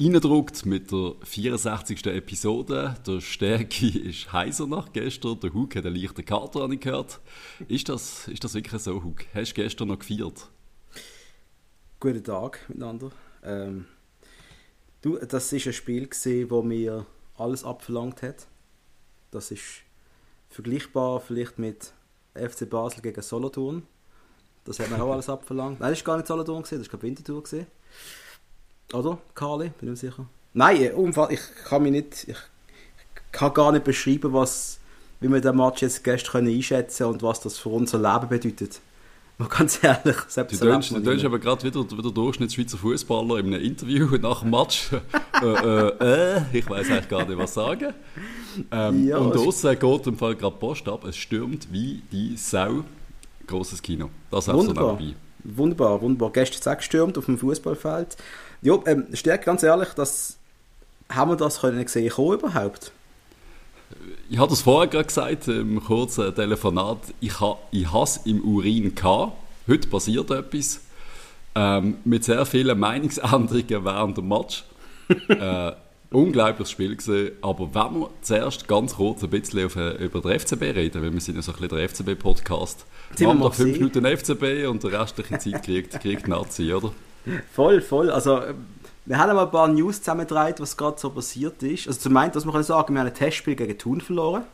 reindruckt mit der 64. Episode. Der Stärke ist heiser nach gestern. Der Hug hat einen leichten Kater habe ich gehört. Ist das, ist das wirklich so, Hug? Hast du gestern noch gefeiert? Guten Tag miteinander. Ähm, du, das ist ein Spiel gewesen, wo mir alles abverlangt hat. Das ist vergleichbar vielleicht mit FC Basel gegen Solothurn. Das hat mir auch alles abverlangt. Nein, das war gar nicht Solothurn, das war Winterthur. Oder, Carly? Bin ich sicher. Nein, äh, ich kann mich nicht... Ich kann gar nicht beschreiben, was, wie wir den Match jetzt gestern einschätzen können und was das für unser Leben bedeutet. Mal ganz ehrlich, selbst Du tönst, du tönst aber gerade wieder, wieder Durchschnittsschweizer Fußballer in einem Interview nach dem Match. äh, äh, äh, ich weiß eigentlich gar nicht, was sagen. Ähm, ja, und draußen geht im Fall gerade Post ab. Es stürmt wie die Sau. Großes Kino. Das wunderbar. So wunderbar, wunderbar. Gestern gestürmt auf dem Fußballfeld. Ja, ähm, Stärke, ganz ehrlich, das, haben wir das können sehen können überhaupt? Ich habe das vorher gerade gesagt, im kurzen Telefonat. Ich habe ich es im Urin gehabt. Heute passiert etwas. Ähm, mit sehr vielen Meinungsänderungen während dem Match. äh, unglaubliches Spiel gesehen. Aber wenn wir zuerst ganz kurz ein bisschen auf, äh, über den FCB reden, weil wir sind ja so ein bisschen der FCB-Podcast. Wir haben noch fünf Minuten FCB und die restliche Zeit kriegt, kriegt Nazi, oder? Voll, voll. Also, wir haben mal ein paar News zusammengetragen, was gerade so passiert ist. Also, zum einen, was man kann sagen, wir haben ein Testspiel gegen Thun verloren.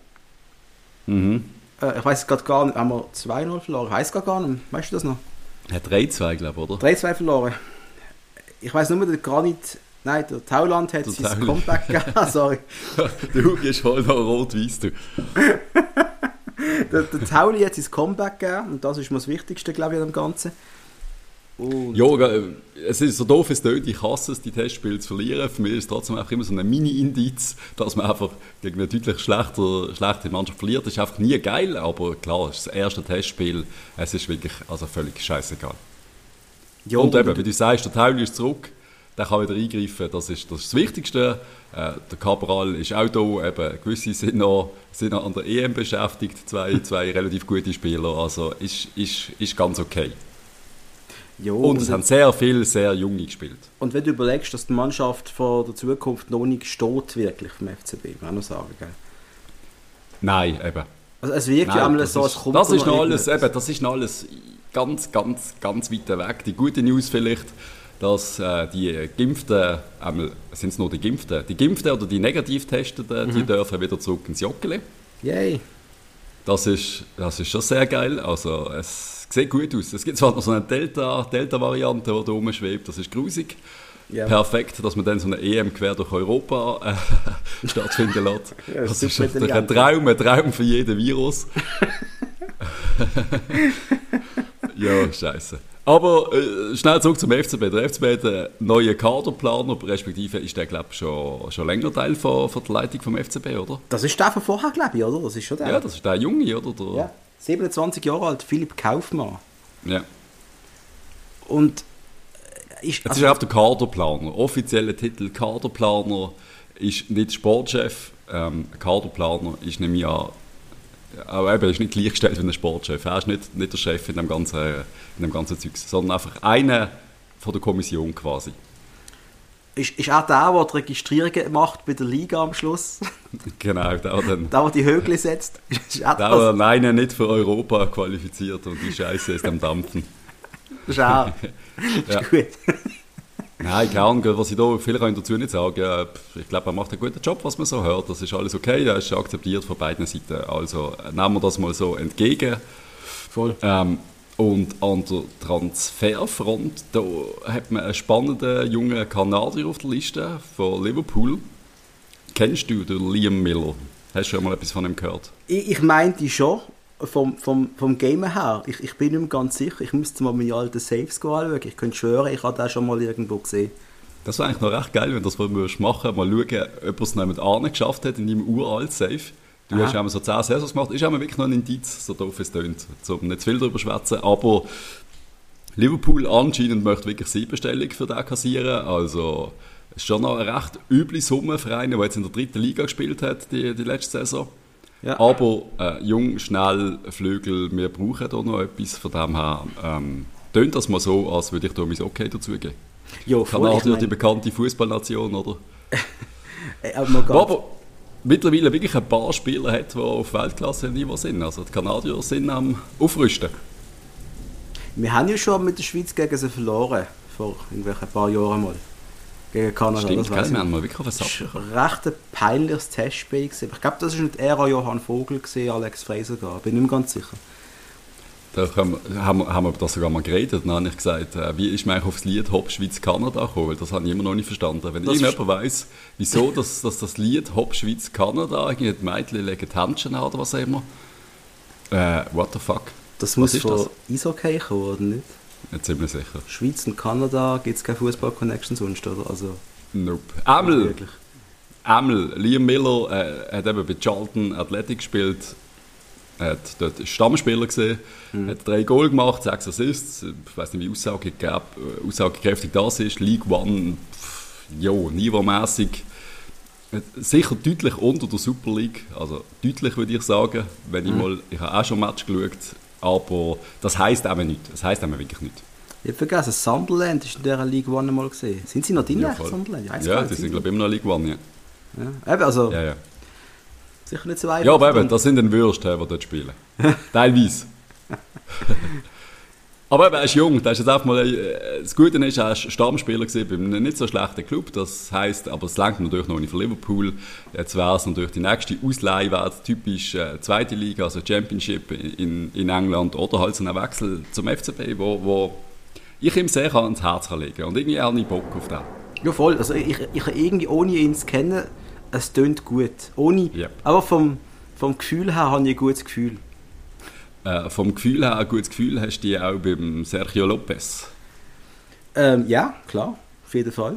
Mhm. Äh, ich weiß gerade gar nicht, haben wir 2-0 verloren? Heißt gar nicht, weißt du das noch? Ja, 3-2, glaube ich, oder? 3-2 verloren. Ich weiß nur, der Granit, nein, der Tauland hat sein Tauland. Comeback gegeben, sorry. der Hugi ist voll noch rot-weiß, du. der, der Tauli hat sein Comeback gegeben und das ist mir das Wichtigste, glaube ich, an dem Ganzen. Und ja, es ist so doof, es tönt, ich hasse es, die Testspiele zu verlieren. Für mich ist es trotzdem einfach immer so ein Mini-Indiz, dass man einfach gegen eine deutlich schlechter, schlechte Mannschaft verliert. Das ist einfach nie geil, aber klar, es ist das erste Testspiel, es ist wirklich also völlig scheißegal. Ja, und eben, wie du sagst, der Tauli ist zurück, der kann wieder eingreifen, das ist das, ist das Wichtigste. Äh, der Cabral ist auch da, eben, gewisse sind noch, sind noch an der EM beschäftigt, zwei, zwei relativ gute Spieler, also ist, ist, ist ganz okay. Jo, und es haben sehr viele sehr junge gespielt. Und wenn du überlegst, dass die Mannschaft vor der Zukunft noch nicht steht, wirklich vom FCB, muss man sagen, gell? Nein, eben. Also es wirkt Nein, ja einmal so, als kommt Das ist noch alles, eben, das ist noch alles ganz, ganz, ganz weit weg. Die gute News vielleicht, dass äh, die Geimpften, einmal sind es nur die Geimpften, die Geimpften oder die Negativtesteten, mhm. die dürfen wieder zurück ins Joggeli. Yay. Das ist, das ist schon sehr geil. Also es sieht gut aus. Es gibt zwar noch so eine Delta-Variante, Delta die da rumschwebt, das ist grusig. Yeah. Perfekt, dass man dann so eine EM quer durch Europa äh, stattfinden lässt. ja, das, das ist natürlich ein Traum, ein Traum für jeden Virus. ja, scheiße. Aber äh, schnell zurück zum FCB. Der FCB hat einen neuen Kaderplaner, respektive ist der, glaube ich, schon, schon länger Teil von, von der Leitung vom FCB, oder? Das ist der von vorher, glaube ich, oder? Das ist schon der. Ja, das ist der Junge, oder? Der, ja. 27 Jahre alt, Philipp Kaufmann. Ja. Und äh, ist, also, ist auch der Kaderplaner. Offizieller Titel Kaderplaner ist nicht Sportchef. Ähm, Kaderplaner ist nämlich ja auch eben, ist nicht gleichgestellt wie ein Sportchef. Er ist nicht, nicht der Chef in dem ganzen, in dem ganzen Zeug, sondern einfach einer von der Kommission quasi. Ist, ist auch der, der die Registrierungen macht bei der Liga am Schluss. Genau, der, der dann... Der, der die Högle setzt. Ist der, der alleine nicht für Europa qualifiziert und die Scheiße ist am Dampfen. Das ist auch... ja. ist gut. Nein, keine Ahnung, was ich da, viel kann ich dazu nicht sagen. Ich glaube, er macht einen guten Job, was man so hört. Das ist alles okay, er ist akzeptiert von beiden Seiten. Also nehmen wir das mal so entgegen. Voll. Ähm, und an der Transferfront, da hat man einen spannenden jungen Kanadier auf der Liste von Liverpool. Kennst du den Liam Miller? Hast du schon mal etwas von ihm gehört? Ich, ich meinte schon, vom, vom, vom Game her. Ich, ich bin nicht mehr ganz sicher. Ich müsste mal meine alten Saves anschauen. Ich könnte schwören, ich habe das schon mal irgendwo gesehen. Das wäre eigentlich noch recht geil, wenn du das mal machen würdest. Mal schauen, ob er es Arne geschafft hat in deinem uralt Safe. Du Aha. hast einmal so 10 Saisons gemacht, ist einmal wirklich noch ein Indiz, so doof es tönt, um nicht zu viel darüber schwätzen, aber Liverpool anscheinend möchte wirklich Siebenstellung für den kassieren, also ist schon noch eine recht üble Summe für einen, der jetzt in der dritten Liga gespielt hat, die, die letzte Saison. Ja. Aber äh, jung, schnell, Flügel, wir brauchen da noch etwas, von dem her ähm, tönt das mal so, als würde ich da mein Okay dazugeben. Jo, Kanada, ich mein... die bekannte Fußballnation, oder? Äh, aber, aber mittlerweile wirklich ein paar Spieler hat, die auf Weltklasse-Niveau sind. Also die Kanadier sind am Aufrüsten. Wir haben ja schon mit der Schweiz gegen sie verloren, vor irgendwelchen paar Jahren mal. Gegen Kanada. Stimmt, das wir haben mal wirklich was Das war recht ein peinliches Testspiel. Ich glaube, das war nicht Ära Johann Vogel, gewesen, Alex Fraser, bin ich mir ganz sicher. Da haben, haben, haben wir das sogar mal geredet. Dann habe ich gesagt, äh, wie ist man eigentlich auf das Lied Hop Schweiz Kanada gekommen? Das habe ich immer noch nicht verstanden. Wenn das irgendjemand weiss, wieso dass, dass das Lied Hop Schweiz Kanada, irgendwie die Mädchen legen die Händchen an oder was auch immer. Äh, what the fuck? Das muss von das? Eishockey kommen, oder nicht? Ja, ziemlich sicher. Schweiz und Kanada gibt es keine Fußball-Connection sonst, oder? Also, nope. Emil! Emil, Liam Miller äh, hat eben bei Charlton Athletic gespielt hat dort Stammspieler gesehen, mhm. hat drei Goal gemacht, sechs Assists. Ich weiß nicht, wie aussage, aussagekräftig das ist. League One, ja, niveaumässig. Sicher deutlich unter der Super League. Also deutlich würde ich sagen. Wenn ich mhm. mal, ich habe auch schon ein Match geschaut, aber das heisst eben nicht. Das heisst eben wirklich nicht. Ich habe vergessen, Sunderland ist in dieser League One mal gesehen. Sind sie noch drin, ja, Sunderland? Ja, ja die sind, glaube ich, immer noch League One, ja. ja. Eben, also, ja, ja. Sicher nicht so einfach. Ja, aber eben, das sind dann Würste, die dort spielen. Teilweise. aber eben, er ist jung. Das, ist jetzt mal, äh, das Gute ist, er war Stammspieler bei einem nicht so schlechten Club. Das heisst, aber es lenkt natürlich noch nicht für Liverpool. Jetzt wäre es natürlich die nächste Ausleihe, wäre typisch äh, zweite Liga, also Championship in, in England oder halt so ein Wechsel zum FCB, wo, wo ich ihm sehr ans Herz legen kann. Und irgendwie habe ich Bock auf den. Ja, voll. Also ich, ich irgendwie, ohne ihn zu kennen, es tönt gut. Ohne, yep. Aber vom, vom Gefühl her habe ich ein gutes Gefühl. Äh, vom Gefühl her ein gutes Gefühl hast du auch beim Sergio Lopez? Ähm, ja, klar, auf jeden Fall.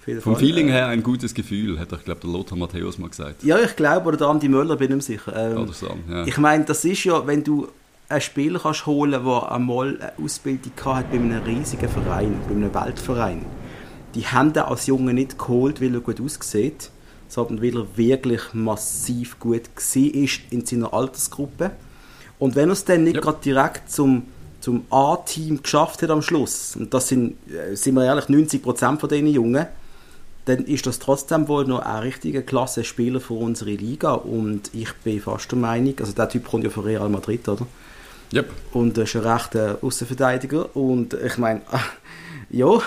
Auf jeden Vom Fall. Feeling her ein gutes Gefühl, hat ich glaube der Lothar Matthäus mal gesagt. Ja, ich glaube, oder der Andi Möller, bin ich mir sicher. Ähm, oder so, ja. Ich meine, das ist ja, wenn du einen Spieler kannst holen der einmal eine Ausbildung hatte bei einem riesigen Verein, bei einem Weltverein. Die haben den als Junge nicht geholt, weil er gut aussieht, sondern weil er wirklich massiv gut war in seiner Altersgruppe. Und wenn er es dann nicht yep. gerade direkt zum, zum A-Team geschafft hat am Schluss, und das sind, äh, sind wir ehrlich, 90% von diesen Jungen, dann ist das trotzdem wohl noch ein richtiger Klasse-Spieler für unsere Liga. Und ich bin fast der Meinung, also der Typ kommt ja von Real Madrid, oder? Yep. Und er ist ein rechter Außenverteidiger. Und ich meine, ja,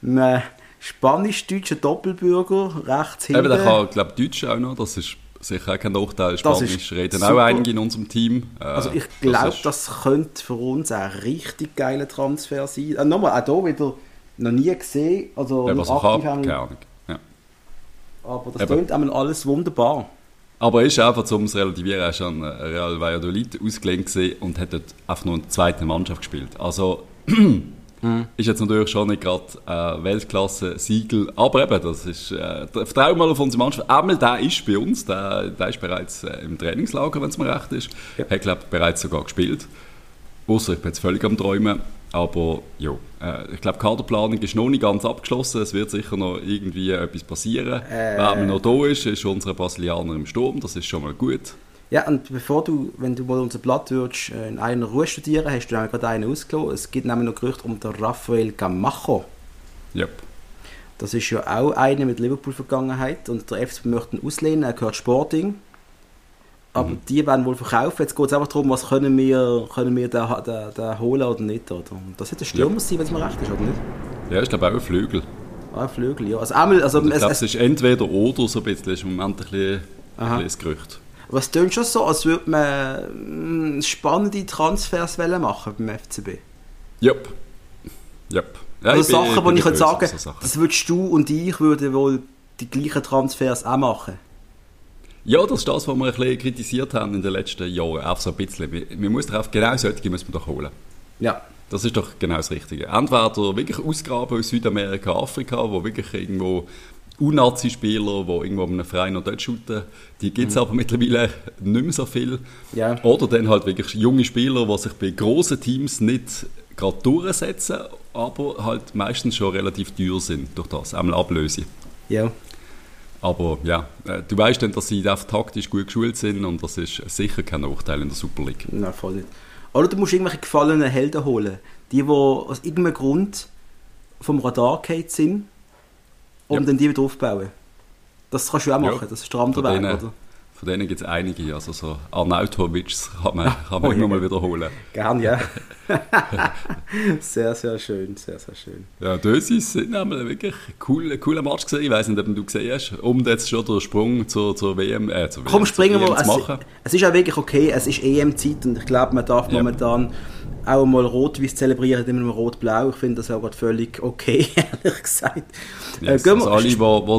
man spanisch-deutscher Doppelbürger, rechts hinten. Eben, der kann, glaube Deutsch auch noch, das ist sicher auch kein Nachteil. Spanisch reden super. auch einige in unserem Team. Äh, also ich glaube, das, das, könnte für uns ein richtig geiler Transfer sein. Äh, nochmal, auch hier wieder noch nie gesehen. Also ja, was ich habe, keine Ahnung. Ja. Aber das klingt alles wunderbar. Aber er ist einfach, um es relativieren, er schon Real Valladolid ausgelehnt und hat dort einfach nur eine zweite Mannschaft gespielt. Also Mhm. Ist jetzt natürlich schon nicht gerade äh, Weltklasse-Siegel, aber eben, das ist, äh, vertrauen mal auf unsere Mannschaft. Einmal, der ist bei uns, der, der ist bereits äh, im Trainingslager, wenn es mir recht ist. Ja. Hat, glaube bereits sogar gespielt. Außer ich bin jetzt völlig am Träumen. Aber ja, äh, ich glaube, die Kaderplanung ist noch nicht ganz abgeschlossen. Es wird sicher noch irgendwie etwas passieren. Äh. Wer noch da ist, ist unser Brasilianer im Sturm. Das ist schon mal gut. Ja, und bevor du, wenn du mal unser Blatt würdest, äh, in einer Ruhe studieren, hast du gerade einen ausgelassen. Es gibt nämlich noch Gerüchte um den Rafael Gamacho. Yep. Das ist ja auch einer mit Liverpool-Vergangenheit und der FC möchte ihn auslehnen, er gehört Sporting. Aber mhm. die werden wohl verkaufen. Jetzt geht es einfach darum, was können wir, können wir den, den, den holen oder nicht. Oder? Das hätte ein Stürmer yep. sein, wenn es mir recht ist, oder nicht? Ja, ich glaube auch ein Flügel. Ah, ein Flügel, ja. Also einmal, also, ich glaube, es, es, ist entweder oder so ein bisschen, ist im Moment ein bisschen, ein bisschen Gerücht. Aber es klingt schon so, als würde man mm, spannende Transfers machen beim FCB. Yep. Yep. Ja, also Sachen, wo ich könnte sagen, so das würdest du und ich würden wohl die gleichen Transfers auch machen. Ja, das ist das, was wir ein bisschen kritisiert haben in den letzten Jahren. Auch so ein bisschen. Man muss darauf, genau solche müssen wir doch holen. Ja. Das ist doch genau das Richtige. Entweder wirklich Ausgaben aus Südamerika, Afrika, wo wirklich irgendwo U-Nazi-Spieler, die irgendwo einem Verein noch dort shooten. Die gibt es mhm. aber mittlerweile nicht mehr so viel. Ja. Oder dann halt wirklich junge Spieler, die sich bei großen Teams nicht gerade durchsetzen, aber halt meistens schon relativ teuer sind durch das, einmal Ablöse. Ja. Aber ja, äh, du weißt dann, dass sie einfach taktisch gut geschult sind und das ist sicher kein Nachteil in der Super League. Nein, voll nicht. Oder du musst irgendwelche gefallenen Helden holen. Die, die aus irgendeinem Grund vom Radar gefallen sind, um Ja. dann die wieder aufzubauen. Das kannst du auch Ja. machen, das ist der andere Weg, oder? von denen gibt es einige. Also so Arnautovic kann man, kann man Oh, immer ja. mal wiederholen. Gern, ja. sehr, sehr schön, sehr, sehr schön. Ja, Dösis sind nämlich wirklich ein cooler, cooler Match gewesen. Ich weiß nicht, ob du gesehen hast. Um jetzt schon den Sprung zur, zur WM, äh, zur Komm, WM, springen wir. Es, zu machen. es ist auch wirklich okay, es ist EM-Zeit und ich glaube, man darf Ja. Auch mal rot-weiß zelebrieren, indem man rot-blau. Ich finde das auch gerade völlig okay, ehrlich gesagt. Yes, gehen also alle, die,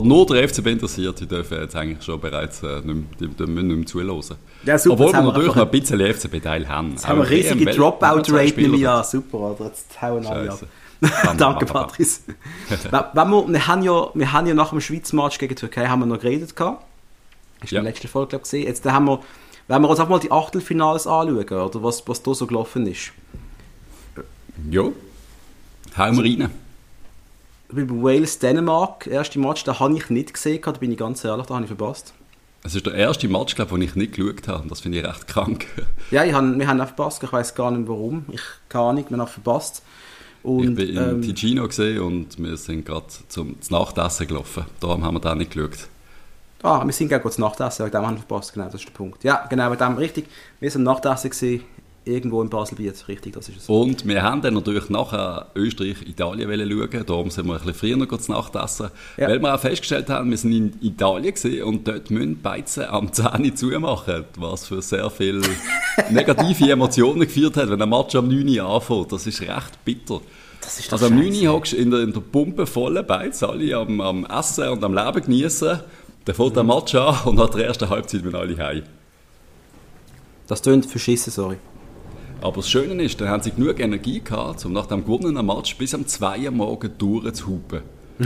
nur der FCB interessiert, die dürfen jetzt eigentlich schon bereits äh, nicht, mehr, die, die müssen nicht mehr zuhören. Ja, super, Obwohl wir haben wir natürlich noch ein bisschen FCB-Teil haben. Jetzt haben wir riesige Dropout-Rate ich an. Super, oder? Jetzt hauen alle ab. Danke, Patrice. wenn wir, wir, haben ja, wir haben ja nach dem Schweiz-Match gegen die Türkei haben wir noch geredet. Gehabt. Hast du Ja. in der letzten Folge glaub, ich, gesehen? Jetzt haben wir, wenn wir uns auch mal die Achtelfinals anschauen, oder was, was da so gelaufen ist. Ja, hauen wir rein. Bei Wales-Dänemark, erste Match, da habe ich nicht gesehen, da bin ich ganz ehrlich, da habe ich verpasst. Es ist der erste Match, glaube ich, den ich nicht geschaut habe. Das finde ich recht krank. Ja, ich habe, wir haben auch verpasst, ich weiß gar nicht warum. Ich keine Ahnung, wir haben verpasst. Und, ich bin in ähm, Ticino gesehen und wir sind gerade zum zum Nachtessen gelaufen. Darum haben wir da nicht geschaut. Ah, wir sind gerade kurz Nachtessen, wegen dem haben wir verpasst, genau, das ist der Punkt. Ja, genau, wegen dem, richtig. Wir sind Nachtessen gewesen, irgendwo in Basel-Biet, richtig, das ist es. Und wir haben dann natürlich nachher Österreich-Italien wollen schauen. Darum sind wir ein bisschen früher noch kurz Nachtessen. Ja. Weil wir auch festgestellt haben, wir sind in Italien gewesen und dort müssen Beizen am 10 Uhr zumachen. Was für sehr viele negative Emotionen geführt hat, wenn ein Match am 9 Uhr anfängt. Das ist recht bitter. Das ist Also am 9 scheisse. Uhr hockst du in der, in der Pumpe voll Beiz, alle am, am Essen und am Leben genießen. Dann fängt der Match an und nach der ersten Halbzeit müssen alle heim. Das tönt verschissen, sorry. Aber das Schöne ist, dann haben sie genug Energie gehabt, um nach dem gewonnenen Match bis am 2 Uhr morgen durchzuhupen.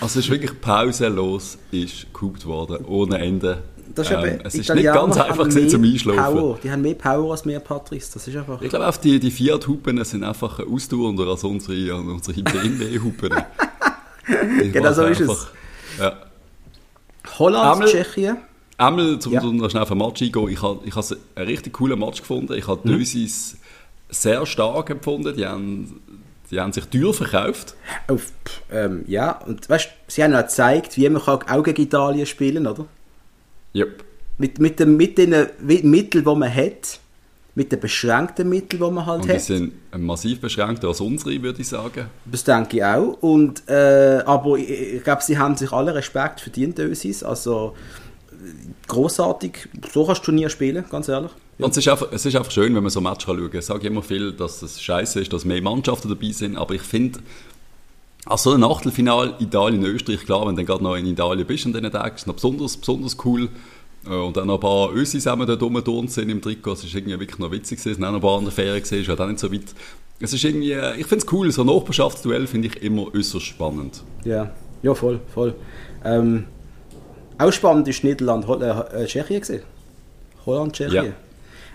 also es ist wirklich pausenlos ist gehupt worden, ohne Ende. Das ist Ähm, es ist nicht ganz einfach gewesen, zum Einschlafen. Power. Die haben mehr Power als wir, Patrice, das ist einfach... Ich glaube, auch die, die Fiat-Hupen sind einfach ausdauernder als unsere, unsere BMW-Hupen. Genau so ist es. Ja. Holland, Einmal- Tschechien. Einmal, zum Ja. um noch schnell auf den Match eingehen, ich habe ich habe einen richtig coolen Match gefunden. Ich Mhm. habe Dösis sehr stark empfunden. Die haben, die haben sich teuer verkauft. Auf, pff, ähm, ja, und weißt, sie haben auch gezeigt, wie man kann auch gegen Italien spielen oder? Yep. Mit, mit, dem, mit den Mitteln, die man hat, mit den beschränkten Mitteln, die man halt Und die hat. sind massiv beschränkter als unsere, würde ich sagen. Das denke ich auch. Und, äh, aber ich, ich glaube, sie haben sich alle Respekt verdient, Ösis. Also großartig. So kannst du Turnier spielen, ganz ehrlich. Und es ist, einfach, es ist einfach schön, wenn man so ein Match schauen kann. Ich sage immer viel, dass es scheiße ist, dass mehr Mannschaften dabei sind, aber ich finde, als so ein Achtelfinal Italien-Österreich, klar, wenn du dann gerade noch in Italien bist an diesen Tagen, ist es noch besonders, besonders cool. Äh, Und dann noch ein paar Ösis haben dort rumgeturnt sind im Trikot. Es ist irgendwie wirklich noch witzig gewesen. Es sind auch noch ein paar andere Ferien gesehen, ist halt auch nicht so weit. Es ist irgendwie, äh, ich finde es cool, so ein Nachbarschaftsduell finde ich immer äußerst spannend. Ja, ja voll, voll. Ähm, auch spannend ist Niederland, Hol äh, äh, Tschechien gesehen. Holland, Tschechien.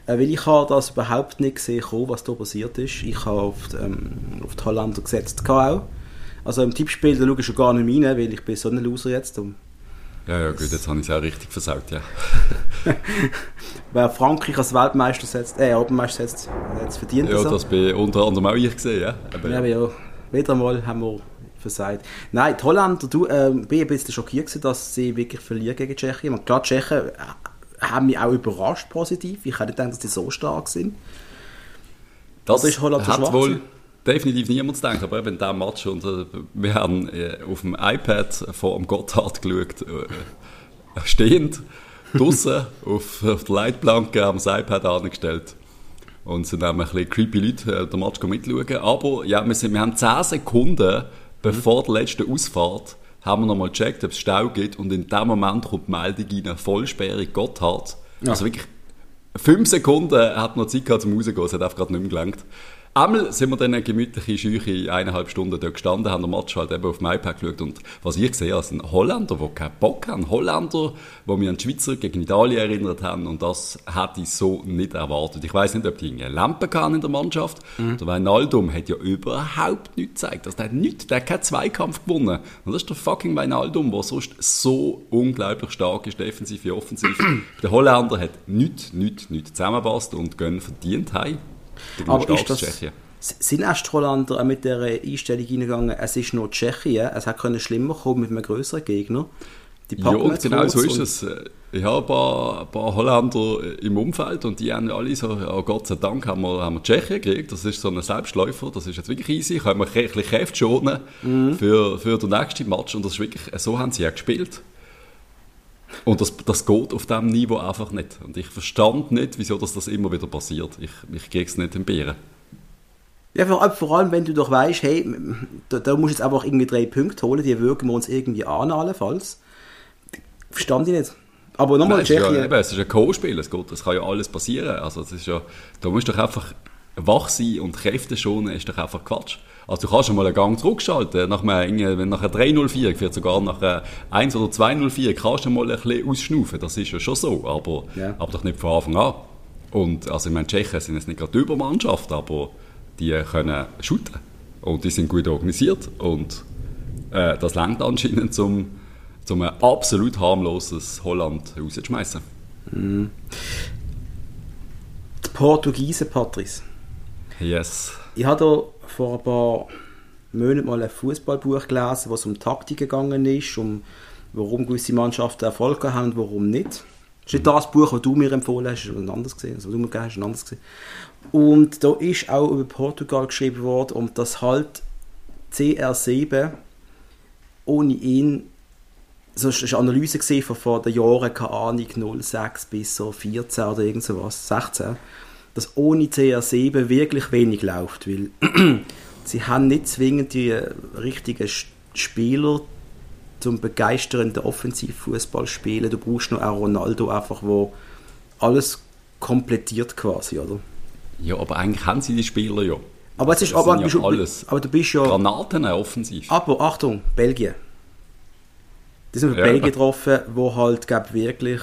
Ja. Äh, weil ich habe das überhaupt nicht gesehen, was da passiert ist. Ich habe auf die, ähm, auf die Holländer gesetzt, auch. Also im Tippspiel, da schaue ich schon gar nicht rein, weil ich bin so ein Loser jetzt. Und Ja, ja, gut, jetzt habe ich es auch richtig versaut, ja. wer Frankreich als Weltmeister setzt, äh, Europameister setzt, hat es verdient. Ja, das bin unter anderem auch ich gesehen, ja. Aber, Ja, aber ja, wieder mal haben wir versagt. Nein, die Holländer, du, ähm, bin ein bisschen schockiert gewesen, dass sie wirklich verlieren gegen Tschechien. Und klar, die Tschechen äh, haben mich auch überrascht positiv. Ich hätte nicht gedacht, dass die so stark sind. Das Oder ist Holland hat schwach wohl? Definitiv niemand gedacht, aber eben diesem Match, und, äh, wir haben äh, auf dem iPad vor dem Gotthard geschaut, äh, stehend, draussen auf, auf der Leitplanke, haben das iPad angestellt und sind dann ein bisschen creepy Leute äh, den Match mitschauen. Aber ja, wir, sind, wir haben 10 Sekunden bevor der letzten Ausfahrt haben wir nochmal gecheckt, ob es Stau gibt und in dem Moment kommt die Meldung rein, Vollsperrung Gotthard. Also wirklich Fünf Sekunden hat noch Zeit gehabt zum rausgehen, es hat einfach gerade nicht mehr gelangt. Einmal sind wir dann eine gemütliche Scheuche eineinhalb Stunden dort gestanden, haben den Match halt eben auf dem iPad geschaut und was ich gesehen habe, sind Holländer, die keinen Bock haben. Holländer, die mich an die Schweizer gegen Italien erinnert haben und das hätte ich so nicht erwartet. Ich weiß nicht, ob die eine Lampe kann in der Mannschaft. Der Wijnaldum hat ja überhaupt nichts gezeigt. Also der hat nichts, der hat keinen Zweikampf gewonnen. Und das ist der fucking Wijnaldum, der sonst so unglaublich stark ist, defensiv wie offensiv. der Holländer hat nichts, nichts, nichts zusammenpasst und gehen verdient heim. Aber ist das, Tschechien. sind auch mit dieser Einstellung reingegangen, es ist nur Tschechien, es hätte können schlimmer kommen mit einem größeren Gegner. Die ja, genau so ist es. Ich habe ein paar, ein paar, Holländer im Umfeld und die haben alle so, ja, Gott sei Dank haben wir, haben wir Tschechien gekriegt, das ist so ein Selbstläufer, das ist jetzt wirklich easy, können wir ein bisschen Kräfte schonen mhm. für, für den nächsten Match und das ist wirklich, so haben sie ja gespielt. Und das, das geht auf diesem Niveau einfach nicht. Und ich verstand nicht, wieso das, das immer wieder passiert. Ich, ich kriege es nicht entbehren. Ja, vor, vor, allem, wenn du doch weißt, hey, da, da musst du jetzt einfach irgendwie drei Punkte holen, die wirken wir uns irgendwie an, allenfalls. Verstand ich nicht. Aber nochmal Tschechien. Ja, eben, es ist ein Co-Spiel, es, es kann ja alles passieren. Also, das ist ja, da musst du doch einfach wach sein und Kräfte schonen, ist doch einfach Quatsch. Also du kannst schon mal einen Gang zurückschalten, nach einem, wenn nachher 304, vielleicht sogar nach 1 oder 204, kannst du mal ein bisschen ausschnaufen, das ist ja schon so, aber, ja. aber doch nicht von Anfang an. Und also ich meine, Tschechen sind jetzt nicht gerade die Übermannschaft, aber die können shooten und die sind gut organisiert und äh, das langt anscheinend zum, zum ein absolut harmloses Holland rauszuschmeißen. Mm. Die Portugiesen, Patrice. Yes. Ich habe vor ein paar Monaten mal ein Fußballbuch gelesen, was um Taktik gegangen ist, um warum gewisse Mannschaften Erfolg haben und warum nicht. Das ist nicht das Buch, das du mir empfohlen hast, das anderes gesehen, also, was du mir gegeben hast, ein anderes gesehen. Und da ist auch über Portugal geschrieben worden und das halt CR7 ohne ihn so ist eine Analyse gesehen von vor den Jahren, keine Ahnung, 06 bis so 14 oder irgend sowas, 16 dass ohne CR7 wirklich wenig läuft, weil sie haben nicht zwingend die richtigen Spieler zum begeisternden Offensivfußball spielen. Du brauchst noch auch Ronaldo einfach, wo alles komplettiert quasi, oder? Ja, aber eigentlich haben sie die Spieler ja. Aber es ist aber, ja bist, alles. aber du bist ja Granaten offensiv. Aber Achtung, Belgien. Die sind ja. Belgien getroffen, wo halt glaub, wirklich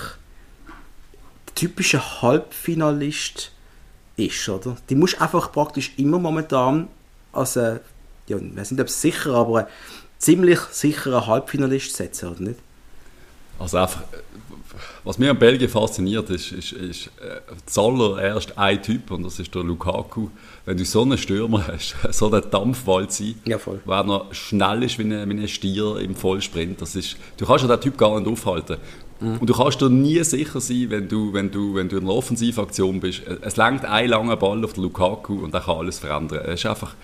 der typische Halbfinalist ist, oder? Die musst einfach praktisch immer momentan als, äh, ja, ich weiß nicht, ob es sicher, aber ziemlich sicherer Halbfinalist setzen, oder nicht? Also einfach, was mir an Belgien fasziniert, ist, ist, ist äh, zuallererst ein Typ, und das ist der Lukaku. Wenn du so einen Stürmer hast, so einen Dampfwald sein, ja, voll. der noch schnell ist wie ein, wie ein Stier im Vollsprint, das ist, du kannst ja den Typ gar nicht aufhalten. Mhm. Und du kannst dir nie sicher sein, wenn du, wenn du, wenn du in einer Offensivaktion bist. Es lenkt ein langer Ball auf den Lukaku und er kann alles verändern. Er ist einfach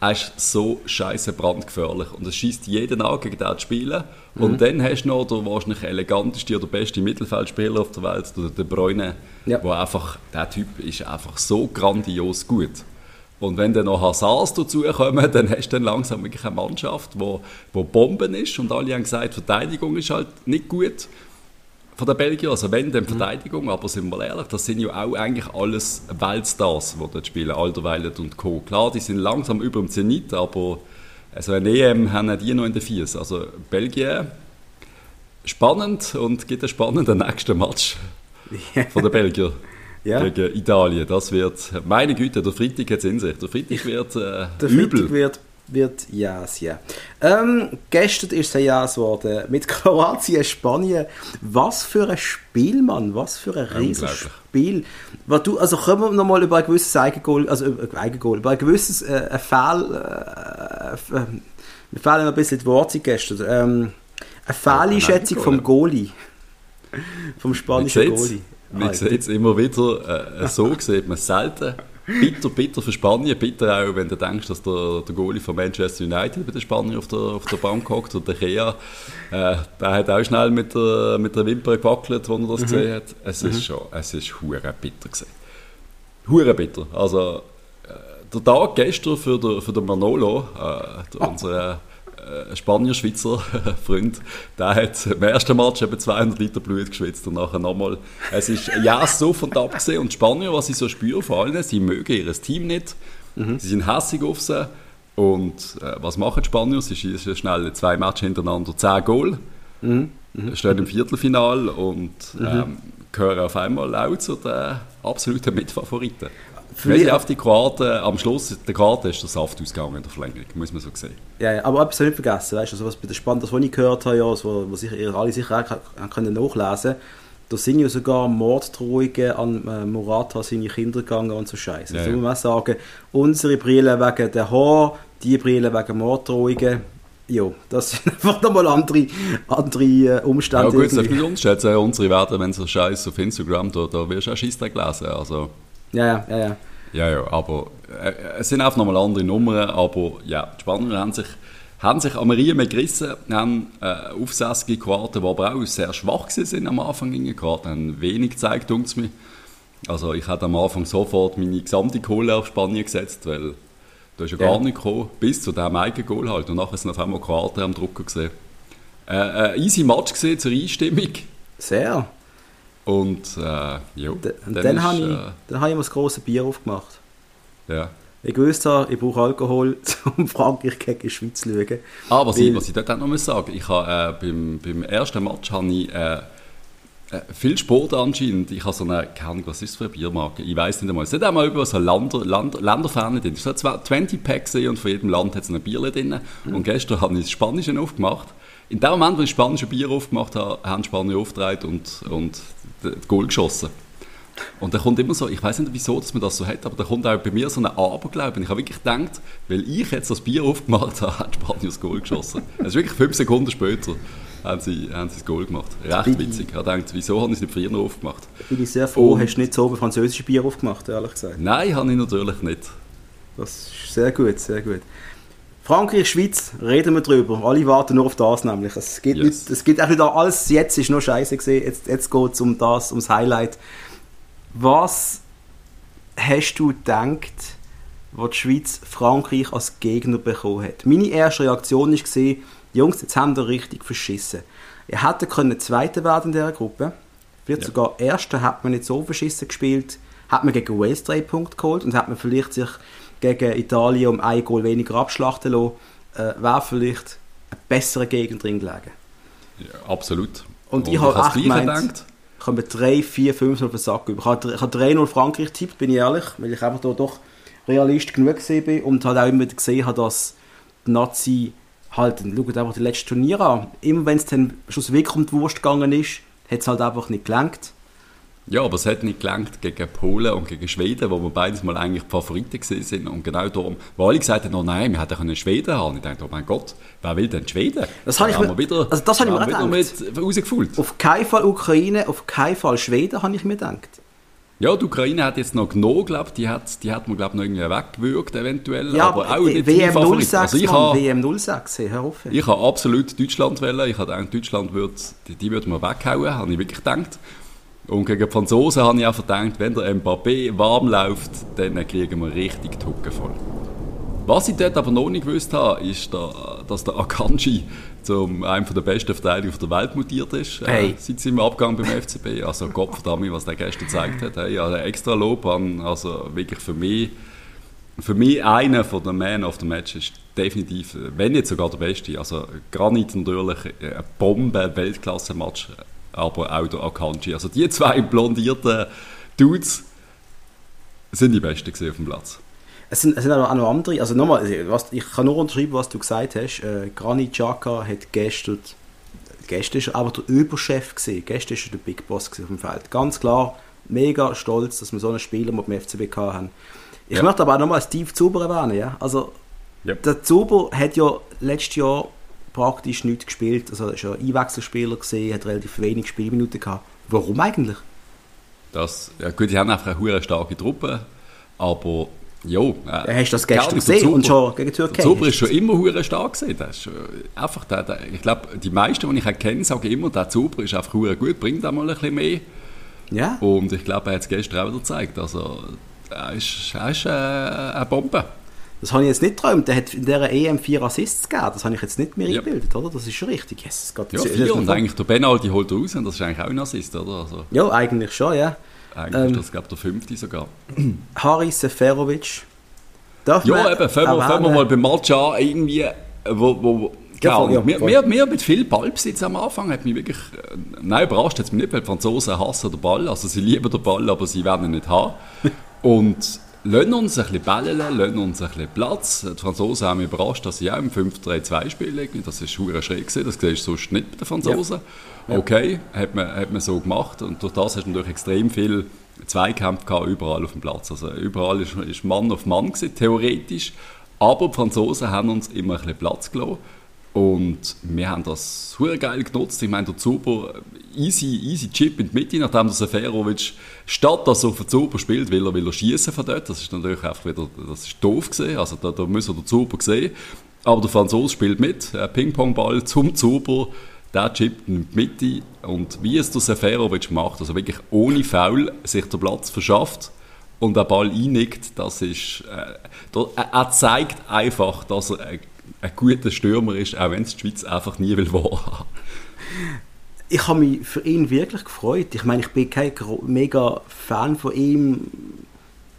er ist so scheiße brandgefährlich und es schießt jeden an, gegen den zu spielen. Mhm. Und dann hast du noch den wahrscheinlich eleganteste oder beste Mittelfeldspieler auf der Welt, der De Bruyne, ja. wo einfach, der Typ ist einfach so grandios gut. Und wenn dann noch Hazards dazukommen, dann hast du dann langsam wirklich eine Mannschaft, wo, wo Bomben ist und alle haben gesagt, Verteidigung ist halt nicht gut von den Belgiern, also wenn, dann mhm. Verteidigung, mhm. aber sind wir ehrlich, das sind ja auch eigentlich alles Weltstars, die dort spielen, Alderweireld und Co. Klar, die sind langsam über dem Zenit, aber also ein EM haben die noch in den Viers. Also Belgien, spannend und gibt einen spannenden nächsten Match von den Belgiern. ja. Gegen Italien. Das wird, meine Güte, der Freitag hat es in sich. Der Freitag wird äh, der Freitag wird wird Jas, ja. Ähm, gestern ist es Jas geworden mit Kroatien, Spanien. Was für ein Spiel, Mann. Was für ein riesiges Spiel. Was du, also können wir nochmal über ein gewisses Eigengoal, also über, Eigengoal, über ein gewisses äh, ein Fehl, äh, äh, mir fehlen ein bisschen die Worte gestern. Ähm, eine Fehleinschätzung vom Goalie. Vom spanischen Goalie. Man sieht es immer wieder, äh, so sieht man selten bitter, bitter für Spanien. Bitter auch, wenn du denkst, dass der, der Goalie von Manchester United bei den Spaniern auf der, auf der Bank hockt und der Kea, äh, der hat auch schnell mit der, mit der Wimper gewackelt, als er das mhm. gesehen hat. Es mhm. ist schon, es ist hure bitter gesehen. Hure bitter. Also, äh, der Tag gestern für den, für den Manolo, äh, oh. unsere ein Spanier-Schweizer Freund, der hat im ersten Match eben 200 Liter Blut geschwitzt und nachher nochmal. Es ist ja so von da abgesehen und die Spanier, was ich so spüre vor allem, sie mögen ihr Team nicht, mhm. sie sind hässig auf sie und äh, was machen die Spanier? Sie schießen schnell zwei Matches hintereinander 10 Goal, mhm. mhm. stehen im Viertelfinal und mhm. ähm, gehören auf einmal laut zu den absoluten Mitfavoriten. Weil auf die Kroaten, am Schluss, der Kroaten ist der Saft ausgegangen in der Verlängerung, muss man so sehen. Ja, ja aber etwas nicht vergessen, weißt du, also was bei der Spannung, was ich gehört habe, ja, was, was ich, alle sicher auch können nachlesen Da sind ja sogar Morddrohungen an äh, Murata, seine Kinder gegangen und so Scheiße. Ja, Also ja. muss man auch sagen, unsere Brille wegen der Haar, die Brille wegen Morddrohungen. Ja, das sind einfach nochmal andere, andere äh, Ja Umstände. gut, das irgendwie. nicht uns schätzen, unsere werden, wenn so Scheiß auf Instagram, da, da wirst du auch Scheissdreck lesen. Also, ja, ja, ja, ja. ja, ja, aber äh, es sind einfach nochmal andere Nummern, aber ja, die Spanier haben sich, haben sich am Riemen gerissen, haben äh, aufsässige Quarten, die aber auch sehr schwach sind am Anfang den Quarten, haben wenig gezeigt, dunkt mir. Also ich hatte am Anfang sofort meine gesamte Kohle auf Spanien gesetzt, weil da ist ja gar Ja. nicht gekommen, bis zu diesem Eigengoal halt. Und nachher sind auf einmal Kroaten am Drucker gesehen. Äh, ein easy Match gesehen zur Einstimmung. Sehr. Und äh, ja, und dann, ist, habe ich, äh, dann habe ich mir das große Bier aufgemacht. ja. Ich wusste, ich brauche Alkohol, um Frankreich gegen die Schweiz zu schauen. Ah, was, ich, was ich dort auch noch sagen ich habe, äh, beim, beim ersten Match habe ich äh, äh, viel Sport anscheinend. Ich habe so eine, keine Ahnung, was ist das für eine Biermarke? Ich weiß nicht einmal. Es hat auch mal über so Länder, Länderferne drin. Es so 20 Packs und von jedem Land hat es ein Bier drin. Mhm. Und gestern habe ich das Spanische aufgemacht. In dem Moment, wo ich das spanische Bier aufgemacht habe, haben Spanier aufgetragen und, und das Goal geschossen. Und da kommt immer so, ich weiß nicht wieso, dass man das so hat, aber da kommt auch bei mir so ein Aberglaube. Und ich habe wirklich gedacht, weil ich jetzt das Bier aufgemacht habe, hat Spanien das Goal geschossen. Es ist wirklich fünf Sekunden später haben sie, haben sie das Goal gemacht. Recht witzig. Ich habe gedacht, wieso habe ich es nicht früher noch aufgemacht? Bin ich sehr froh, Und- hast du nicht so ein französisches Bier aufgemacht, ehrlich gesagt. Nein, habe ich natürlich nicht. Das ist sehr gut, sehr gut. Frankreich, Schweiz, reden wir drüber. Alle warten nur auf das nämlich. Es geht, Yes. nicht, es geht auch nicht alles, jetzt ist nur scheiße gesehen, jetzt, jetzt geht es um das, ums Highlight. Was hast du gedacht, wo die Schweiz Frankreich als Gegner bekommen hat? Meine erste Reaktion war, gesehen, Jungs, jetzt haben wir richtig verschissen. Ihr hättet können Zweiter werden in dieser Gruppe. Vielleicht Ja. sogar Erster hat man nicht so verschissen gespielt. Hat man gegen Wales drei Punkte geholt und hat man vielleicht sich gegen Italien um ein Goal weniger abschlachten lassen, äh, wäre vielleicht ein besserer Gegner drin gelegen. Ja, absolut. Und ich habe echt gemeint, gedacht. Ich habe 3, 4, 5 auf den Sack über. Ich habe, ich habe 3-0 Frankreich getippt, bin ich ehrlich, weil ich einfach da doch Realist genug gesehen bin und halt auch immer gesehen habe, dass die Nazi halt, schaut einfach die letzten Turniere an. Immer wenn es dann schon wirklich um die Wurst gegangen ist, hat es halt einfach nicht gelangt. Ja, aber es hat nicht gelangt gegen Polen und gegen Schweden, wo wir beides mal eigentlich die Favoriten gewesen sind. Und genau darum, wo alle gesagt haben, oh nein, wir hätten Schweden haben. Ich dachte, oh mein Gott, wer will denn Schweden? Das habe ich mir- wieder, also das habe ich mir wieder rausgefühlt. Auf keinen Fall Ukraine, auf keinen Fall Schweden, habe ich mir gedacht. Ja, die Ukraine hat jetzt noch genommen, glaube die hat, die hat man glaube noch irgendwie weggewürgt eventuell, Ja, aber auch nicht WM die Favorit. 06, Also ich Mann, habe WM 06, hör auf. ich habe absolut Deutschland wählen. Ich habe gedacht, Deutschland würde, die, die würde man weghauen, habe ich wirklich gedacht. Und gegen die Franzosen habe ich einfach gedacht, wenn der Mbappé warm läuft, dann kriegen wir richtig die Hucke voll. Was ich dort aber noch nicht gewusst habe, ist, da, dass der Akanji zum einem der besten Verteidiger der Welt mutiert ist, Hey. äh, seit seinem Abgang beim FCB. Also Gott verdammt, was der gestern gezeigt hat. Hey, also extra Lob an, also wirklich für mich, für mich einer von den Man of the Match ist definitiv, äh, wenn nicht sogar der Beste. Also Granit natürlich, äh, ein Bombe-Weltklasse-Match, aber auch der Akanji. Also die zwei blondierten Dudes sind die Besten auf dem Platz. Es sind, es sind auch noch andere. Also nochmal, was, ich kann nur unterschreiben, was du gesagt hast. Äh, Granit Xhaka hat gestern, gestern ist er aber der Überchef gesehen. Gestern ist er der Big Boss auf dem Feld. Ganz klar, mega stolz, dass wir so einen Spieler mit dem FCB haben. Ich Ja. möchte aber auch nochmal Steve Zuber erwähnen. Ja? Also, Ja. der Zuber hat ja letztes Jahr praktisch nichts gespielt. Also ist ja Einwechselspieler gesehen, hat relativ wenig Spielminuten gehabt. Warum eigentlich? Das, ja gut, die haben einfach eine starke Truppe, aber ja, äh, Hast du das gestern nicht. Gesehen und Zuber- schon gegen Türkei? Zuber ist schon immer hure stark gewesen. Der ist, äh, einfach der, der, ich glaube, die meisten, die ich kenne, sagen immer, der Zuber ist einfach hure gut, bringt auch mal ein bisschen mehr. Ja. Und ich glaube, er hat es gestern auch wieder gezeigt. Also, er ist, er ist äh, eine Bombe. Das habe ich jetzt nicht geträumt. Der hat in dieser EM vier Assists gegeben. Das habe ich jetzt nicht mehr Ja. eingebildet, oder? Das ist schon richtig. Yes, es geht Ja, vier. Und eigentlich der Benaldi holt raus und das ist eigentlich auch ein Assist, oder? Also, Ja, eigentlich schon, ja. eigentlich Ähm. ist das, glaube ich, der fünfte sogar. Haris Seferovic. Darf Ja, eben, fangen wir, fangen wir mal beim Match an, irgendwie, wo, wo voll, ja, mir, mir, mir mit viel Ballbesitz am Anfang hat mich wirklich, äh, nein, überrascht hat mich nicht, weil die Franzosen hassen den Ball, also sie lieben den Ball, aber sie werden ihn nicht haben. Und lassen uns ein bisschen bellen, lassen uns ein bisschen Platz. Die Franzosen haben mich überrascht, dass sie auch im 5-3-2 spielen. Das ist schwer schräg gewesen, das siehst du sonst nicht bei den Franzosen. Ja. Okay, hat man, hat man so gemacht und durch das hast du natürlich extrem viel Zweikämpfe gehabt, überall auf dem Platz. Also überall ist, ist Mann auf Mann gewesen, theoretisch. Aber die Franzosen haben uns immer ein bisschen Platz gelassen. Und wir haben das sehr geil genutzt. Ich meine, der Zuber, easy, easy Chip in die Mitte, nachdem der Seferovic, statt dass er auf den Zuber spielt, will er, will er schießen von dort. Das ist natürlich einfach wieder, das ist doof gesehen. Also da, da müssen wir den Zuber sehen. Aber der Franzose spielt mit, Ping-Pong-Ball zum Zuber, der Chip in die Mitte. Und wie es der Seferovic macht, also wirklich ohne Foul sich den Platz verschafft und den Ball einnickt, das ist, äh, er zeigt einfach, dass er ein ein guter Stürmer ist, auch wenn es die Schweiz einfach nie will wahrhaben. Ich habe mich für ihn wirklich gefreut. Ich meine, ich bin kein mega Fan von ihm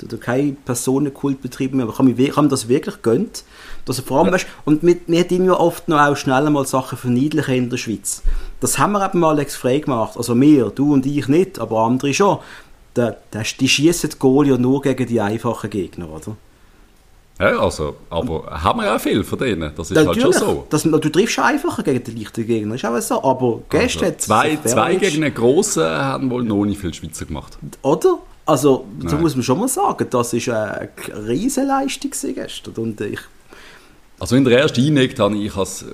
oder kein Personenkult betrieben, aber ich habe, mich, ich habe mir das wirklich gönnt. Dass er vor allem, ja. weißt, und wir, wir haben ja oft noch auch schnell mal Sachen verniedlichen in der Schweiz. Das haben wir eben mal Alex Frey gemacht. Also wir, du und ich nicht, aber andere schon. Die, die schießen die Goal ja nur gegen die einfachen Gegner, oder? Ja, also, aber haben wir auch viel von denen, das ist Natürlich, halt schon so. Das, du triffst schon einfacher gegen die leichten Gegner, ist auch so, aber gestern also, zwei, zwei gegen einen grossen haben wohl noch nicht viel Schweizer gemacht. Oder? Also, da muss man schon mal sagen, das war eine riesige Leistung gestern und ich... Also in der ersten Einheit habe ich, als, äh,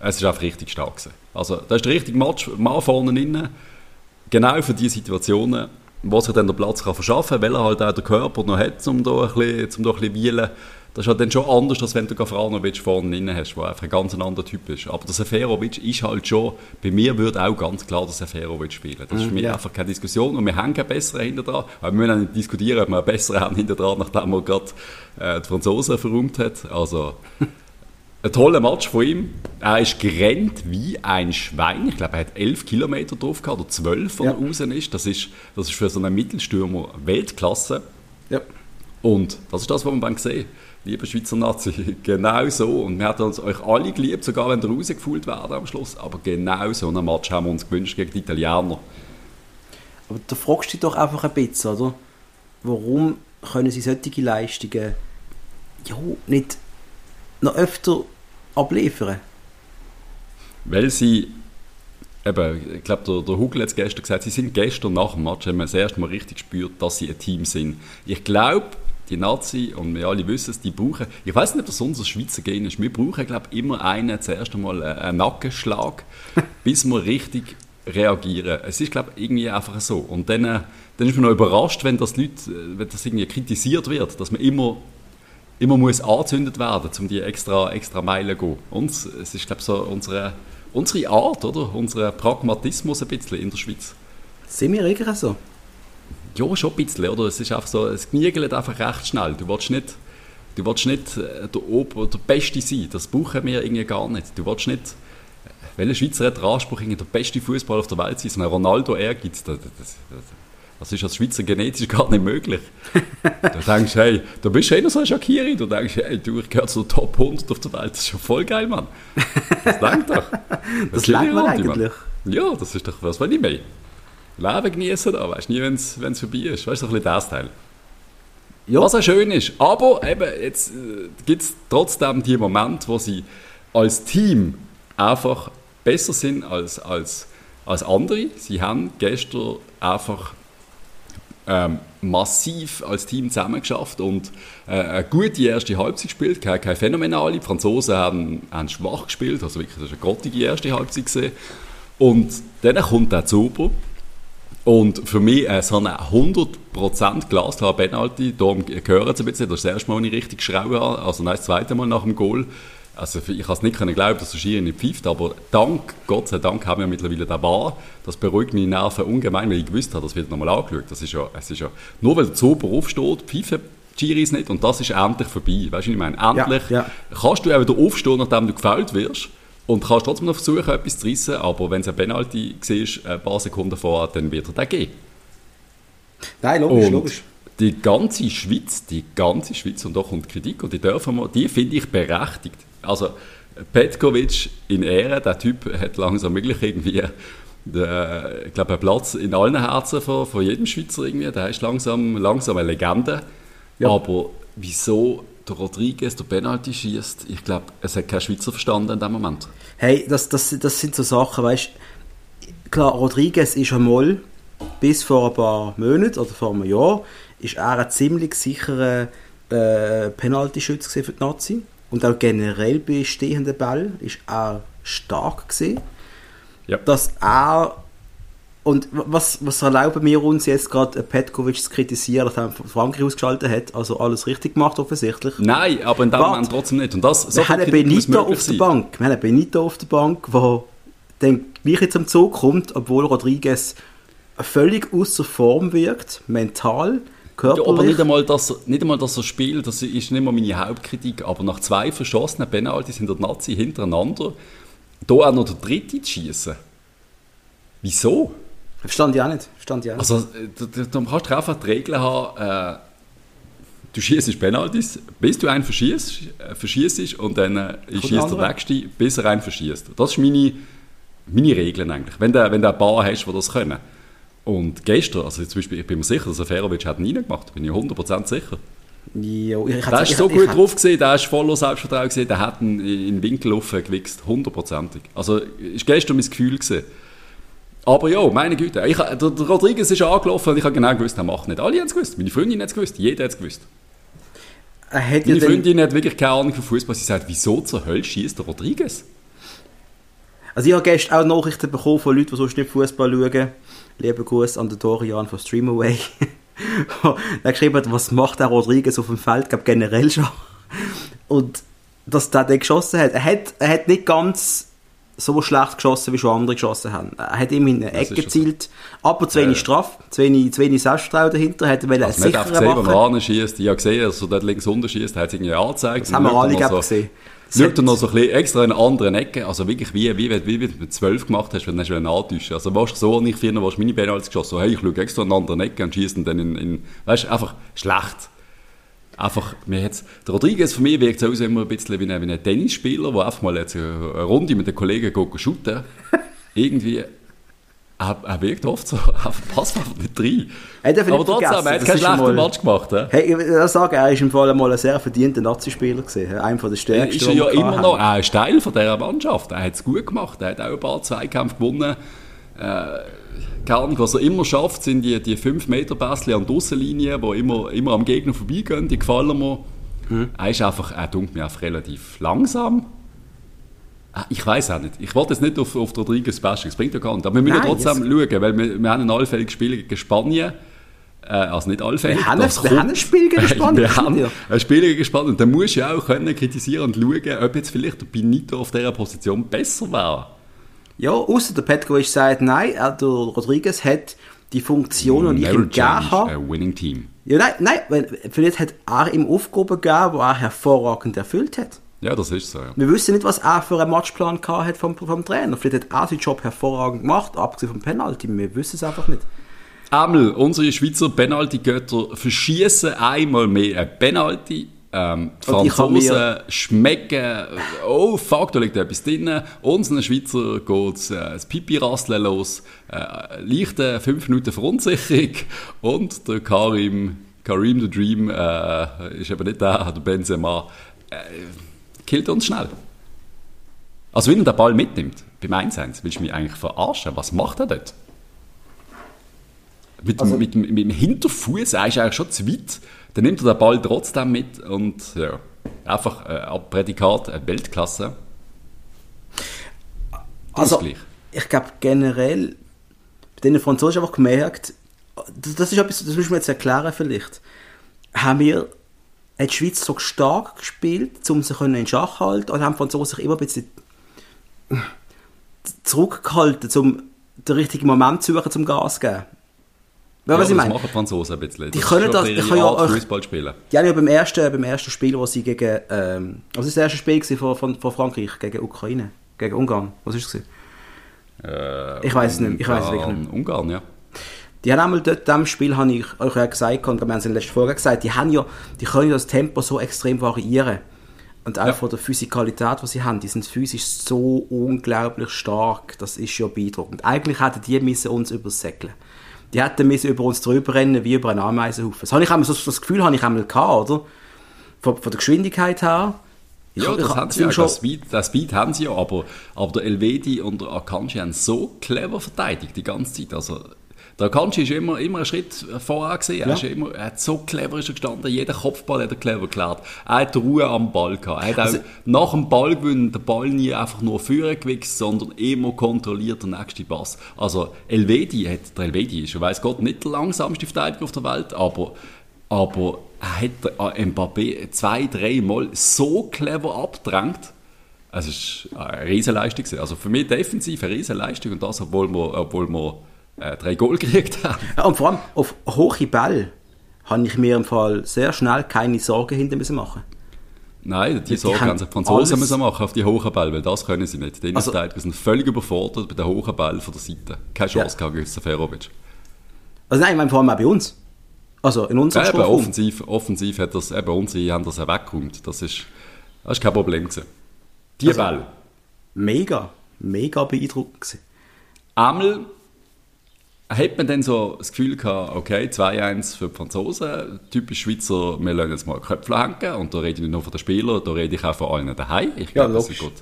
es ist einfach richtig stark gewesen. Also, da ist der richtige Match, Mann vorne drin, genau für diese Situationen wo sich dann der Platz kann verschaffen kann, weil er halt auch den Körper noch hat, um da ein bisschen, um da ein bisschen wielen. Das ist halt dann schon anders, als wenn du Gafranovic vorne drin hast, der einfach ein ganz anderer Typ ist. Aber der Seferovic ist halt schon, bei mir würde auch ganz klar der Seferovic spielen. Das ist für mich ja. einfach keine Diskussion und wir haben keinen besseren hinter dran. Wir müssen auch nicht diskutieren, ob wir einen besseren haben hinter dran, nachdem er gerade äh, die Franzosen verräumt hat. Also, ein toller Match von ihm. Er ist gerannt wie ein Schwein. Ich glaube, er hat elf Kilometer drauf gehabt, oder zwölf, wenn ja. er raus ist. Das, ist. das ist für so einen Mittelstürmer Weltklasse. Ja. Und das ist das, was man dann sehen. Liebe Schweizer Nazi, genau so. Und wir hätten uns euch alle geliebt, sogar wenn ihr rausgefühlt werden am Schluss. Aber genau so einen Match haben wir uns gewünscht gegen die Italiener. Aber da fragst du dich doch einfach ein bisschen, oder? Warum können sie solche Leistungen ja, nicht noch öfter abliefern? Weil sie, eben, ich glaube, der, der Hugel hat es gestern gesagt, sie sind gestern nach dem Match, haben wir das erste Mal richtig gespürt, dass sie ein Team sind. Ich glaube, die Nazi, und wir alle wissen es, die brauchen, ich weiß nicht, ob das unser Schweizer Gen ist, wir brauchen, glaube ich, immer einen, zuerst einmal einen Nackenschlag, bis wir richtig reagieren. Es ist, glaube ich, irgendwie einfach so. Und dann, äh, dann ist man noch überrascht, wenn das Leute, äh, wenn das irgendwie kritisiert wird, dass man immer immer muss angezündet werden, um die extra, extra Meile zu gehen. Und es ist, glaube ich, so unsere, unsere Art, oder? Unser Pragmatismus ein bisschen in der Schweiz. Sind wir irgendwie so? Ja, schon ein bisschen, oder? Es ist einfach so, es kniegelt einfach recht schnell. Du willst nicht, du willst nicht äh, der, Ober, der Beste sein, das brauchen wir irgendwie gar nicht. Du willst nicht, äh, welcher Schweizer hat den Anspruch, der beste Fußballer auf der Welt zu sein? Ronaldo das, das, das, das ist als Schweizer genetisch gar nicht möglich. du denkst, hey, du bist eh noch so ein Shakiri. Du denkst, hey, du, ich gehöre zu den Top 100 auf der Welt. Das ist schon voll geil, Mann. Das langt doch. Das, langt man eigentlich. Mann. Ja, das ist doch was, was ich meine. Leben genießen da, weißt du nie, wenn es vorbei ist. Weißt du, so ein bisschen das Teil. Ja. Was auch schön ist. Aber eben, jetzt äh, gibt es trotzdem die Momente, wo sie als Team einfach besser sind als, als, als andere. Sie haben gestern einfach ähm, massiv als Team zusammengeschafft und äh, eine gute erste Halbzeit gespielt, keine, keine phänomenale. Die Franzosen haben, haben schwach gespielt, also wirklich das war eine grottige erste Halbzeit gesehen. Und dann kommt der Zuber und für mich äh, so eine 100% glasklare Penalty, darum gehört es ein bisschen, das ist das erste Mal, als ich richtig geschrauen habe, also nein, das zweite Mal nach dem Goal. Also ich kann es nicht glauben, dass der Schiri nicht pfeift, aber dank, Gott sei Dank haben wir mittlerweile den Bar. Das beruhigt meine Nerven ungemein, weil ich gewusst habe, das wird nochmal angeschaut. Das ist ja, es ist ja, nur weil der Zuber aufsteht, pfeifen Schiris nicht und das ist endlich vorbei. Weißt du, ich meine? Endlich ja, ja. kannst du auch wieder aufstehen, nachdem du gefällt wirst und kannst trotzdem noch versuchen, etwas zu reissen, aber wenn es ein Penalty siehst, ein paar Sekunden vorher, dann wird er den gehen. Nein, logisch, und logisch die ganze Schweiz, die ganze Schweiz, und da kommt Kritik, und die dürfen wir, die finde ich berechtigt. Also Petkovic in Ehre, der Typ hat langsam wirklich irgendwie, der, ich glaube, einen Platz in allen Herzen von, von jedem Schweizer irgendwie. Der ist langsam, langsam eine Legende. Ja. Aber wieso der Rodriguez der Penalty schießt, ich glaube, es hat kein Schweizer verstanden in dem Moment. Hey, das, das, das sind so Sachen, weißt klar, Rodriguez ist einmal bis vor ein paar Monaten oder vor einem Jahr ist er ein ziemlich sicherer äh, Penaltyschütze für die Nazi und auch generell bei stehenden Ball ist er stark gesehen, Ja. dass er und was, was erlauben wir uns jetzt gerade Petkovic zu kritisieren, dass er Frankreich ausgeschaltet hat, also alles richtig gemacht offensichtlich. Nein, aber in dem Warte. Moment trotzdem nicht. Und das, so wir haben einen Benito auf der sein. Bank. Wir haben einen Benito auf der Bank, der dann gleich jetzt zum Zug kommt, obwohl Rodriguez völlig außer Form wirkt, mental, Ja, aber körperlich. nicht einmal, dass er, nicht einmal, dass er spielt, das ist nicht mal meine Hauptkritik, aber nach zwei verschossenen Penalties in der Nazi hintereinander, da auch noch der dritte zu schießen. Wieso? Verstand ich auch nicht. Verstand ich auch nicht. Also, äh, du, du, du kannst doch einfach die Regel haben, äh, du schießt Penalties, bis du einen verschießt, äh, verschießt und dann äh, schießt der nächste, bis er einen verschießt. Das ist meine, meine Regeln eigentlich. Wenn du, wenn du ein paar hast, die das können. Und gestern, also zum Beispiel, ich bin mir sicher, dass Seferovic hat ihn reingemacht, bin ich 100% sicher. Jo, ich, Der ist so ich- gut ich- drauf gesehen, der ist voller Selbstvertrauen gesehen, der hat ihn in den Winkel gewichst, hundertprozentig. Also, ist gestern mein Gefühl gesehen. Aber ja, meine Güte, ich, der, der Rodriguez ist angelaufen und ich habe genau gewusst, er macht nicht. Alle haben es gewusst, meine Freundin hat es gewusst, jeder hat es gewusst. Er hat ja Meine dann, Freundin hat wirklich keine Ahnung von Fußball. Sie sagt, wieso zur Hölle schießt der Rodriguez? also ich habe gestern auch Nachrichten bekommen von Leuten, die sonst nicht Fußball schauen. Lieben Gruß an den Dorian von Streamaway. der geschrieben hat, was macht der Rodriguez auf dem Feld, glaube generell schon. Und dass der den geschossen hat. Er hat, er hat nicht ganz so schlecht geschossen, wie schon andere geschossen haben. Er hat ihm in eine Ecke gezielt, aber zu wenig Ja. Strafe, zu wenig, zu wenig Selbstvertrauen dahinter. Hätte er Also, sicherer einfach gesehen, wenn machen. er schießt. Ich habe gesehen, dass er dort links unten schießt, hat es irgendwie angezeigt. Das haben wir alle, ich, gesehen. Schaut noch so ein bisschen extra in einer anderen Ecke, also wirklich wie, wie, wie, wie du mit 12 gemacht hast, wenn du dann antäuschen. Also warst du so nicht früher, warst du meine Penalties geschossen, so hey, ich schaue extra in eine andere Ecke und schieße dann in, in weißt du, einfach schlecht. Einfach, mir jetzt, der Rodriguez für mich wirkt so aus immer ein bisschen wie ein, wie ein Tennisspieler, der einfach mal jetzt eine Runde mit den Kollegen shooten. Irgendwie, er, er wirkt oft so, er passt einfach nicht rein. Nicht Aber trotzdem, er hat keinen ist schlechten mal- Match gemacht. He? Hey, ich will sagen, er ist im Fall mal ein sehr verdienter Nazi-Spieler. Einer von der stärksten. ist er die ja immer noch, er ist Teil von dieser Mannschaft. Er hat es gut gemacht. Er hat auch ein paar Zweikämpfe gewonnen. Äh, keine Ahnung, was er immer schafft, sind die, die 5 Meter Pässe an der Aussenlinie, die immer, immer am Gegner vorbeigehen. Die gefallen mir. Mhm. Er ist einfach, er dunkelt mir einfach relativ langsam. Ah, Ich weiß auch nicht. Ich wollte jetzt nicht auf, auf Rodriguez bashen, das bringt ja gar nicht. Aber wir müssen Nein, trotzdem schauen, weil wir, wir haben ein allfälliges Spiel gegen Spanien. Äh, also nicht allfällig. Wir haben das ein- wir kommt. haben ein Spiel gegen Spanien, wir haben ein Spiel gegen Spanien. Und dann musst du ja auch können kritisieren und schauen, ob jetzt vielleicht der Benito auf dieser Position besser wäre. Ja, außer der Petkovic sagt, nein, er, der Rodriguez hat die Funktion, die ich ihm gegeben habe. winning team. Ja, nein, nein, weil vielleicht hat er ihm Aufgaben gegeben, die er hervorragend erfüllt hat. Ja, das ist so. Ja. Wir wissen nicht, was er für einen Matchplan hat vom, vom Trainer. Vielleicht hat er seinen Job hervorragend gemacht, abgesehen vom Penalty. Wir wissen es einfach nicht. Emil, unsere Schweizer Penalty-Götter verschießen einmal mehr ein Penalty. Ähm, die Und Franzosen schmecken, oh fuck, da liegt etwas drin. Unseren Schweizer geht äh, das Pipi-Rasteln los. Äh, leichte 5 Minuten Verunsicherung. Und der Karim, Karim the Dream, äh, ist eben nicht der, der Benzema, äh, killt uns schnell. Also wenn er den Ball mitnimmt, beim 1-1, willst du mich eigentlich verarschen? Was macht er dort? Mit, Also- dem, mit, dem, mit dem Hinterfuß, er ist eigentlich schon zu weit. Dann nimmt er den Ball trotzdem mit und ja, einfach äh, ein Prädikat, eine Weltklasse. Also, Ausgleich. ich glaube generell, bei den Franzosen einfach gemerkt, das, das ist etwas, das müssen wir jetzt erklären vielleicht, haben wir, hat die Schweiz so stark gespielt, um sich in Schach zu halten, oder haben die Franzosen sich immer ein bisschen zurückgehalten, um den richtigen Moment zu suchen, zum Gas zu geben? Ja, was ich das meine? machen die Franzosen ein bisschen. Die ist können das- ich kann ja Art, euch- Fußball spielen. Die haben ja beim ersten, beim ersten Spiel, wo sie gegen, ähm, was ist das erste Spiel von, von, von Frankreich gegen Ukraine, gegen Ungarn, was ist es? Äh, Ich weiss es nicht, ich es wirklich Ungarn, Ungarn, ja. Die haben einmal dort, in diesem Spiel, habe ich euch ja gesagt, und wir haben es in der letzten Folge gesagt, die, haben ja, die können ja das Tempo so extrem variieren. Und auch Ja. von der Physikalität, die sie haben, die sind physisch so unglaublich stark, das ist ja beeindruckend. Eigentlich hätten die müssen uns übersäckeln. die hätten müssen über uns drüber rennen wie über einen Ameisenhaufen. Das, habe ich einmal, so, das Gefühl habe ich einmal gehabt, oder? Von, von der Geschwindigkeit her. Ja, Ich- das ich- haben sie ja, schon- das Speed, das Speed haben sie ja, aber, aber der Elvedi und der Akanji haben so clever verteidigt die ganze Zeit. Also, der Akanji ist immer, immer einen Schritt voran gesehen. Er, Ja. ist ja immer, er hat so clever ist er gestanden, jeder Kopfball hat er clever geklärt. Er hat Ruhe am Ball gehabt. Er hat Also- auch nach dem Ballgewinn den Ball nie einfach nur führen gewichst, sondern immer kontrolliert den nächsten Pass. Also Elvedi hat, der Elvedi ist, weiß Gott, nicht der langsamste Verteidiger auf der Welt, aber, aber er hat äh, Mbappé zwei, drei Mal so clever abgedrängt. Es ist eine Riesenleistung. gewesen. Also für mich defensiv eine Riesenleistung und das, obwohl wir, obwohl wir äh, drei Goal gekriegt haben. Ja, und vor allem auf hohe Bälle habe ich mir im Fall sehr schnell keine Sorgen hinter müssen machen. Nein, die Die Sorge haben sich die Franzosen müssen machen auf die hohen Bälle, weil das können sie nicht. Die Also- Innenverteidiger sind völlig überfordert bei den hohen Bällen von der Seite. Keine Chance Ja. gegen Seferovic. Also nein, ich meine vor allem auch bei uns. Also in unserem Ja, eben, Strafraum. offensiv, offensiv hat das, eben, unsere haben das auch weggeräumt. Das ist, das ist kein Problem gewesen. Die Also- Bälle. Mega, mega beeindruckend gewesen. Einmal hat man dann so das Gefühl gehabt, okay, 2-1 für die Franzosen, typisch Schweizer, wir lassen jetzt mal Köpfe hängen und da rede ich nicht nur von den Spielern, da rede ich auch von allen daheim. Ich Ja, glaube, das, ist gut.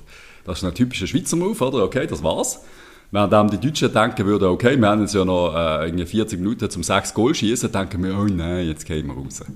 das ist ein typischer Schweizer Move, oder? Okay, das war's. Während die Deutschen denken würden, okay, wir haben jetzt ja noch äh, irgendwie 40 Minuten zum 6 Goal schießen, denken wir, oh nein, jetzt gehen wir raus.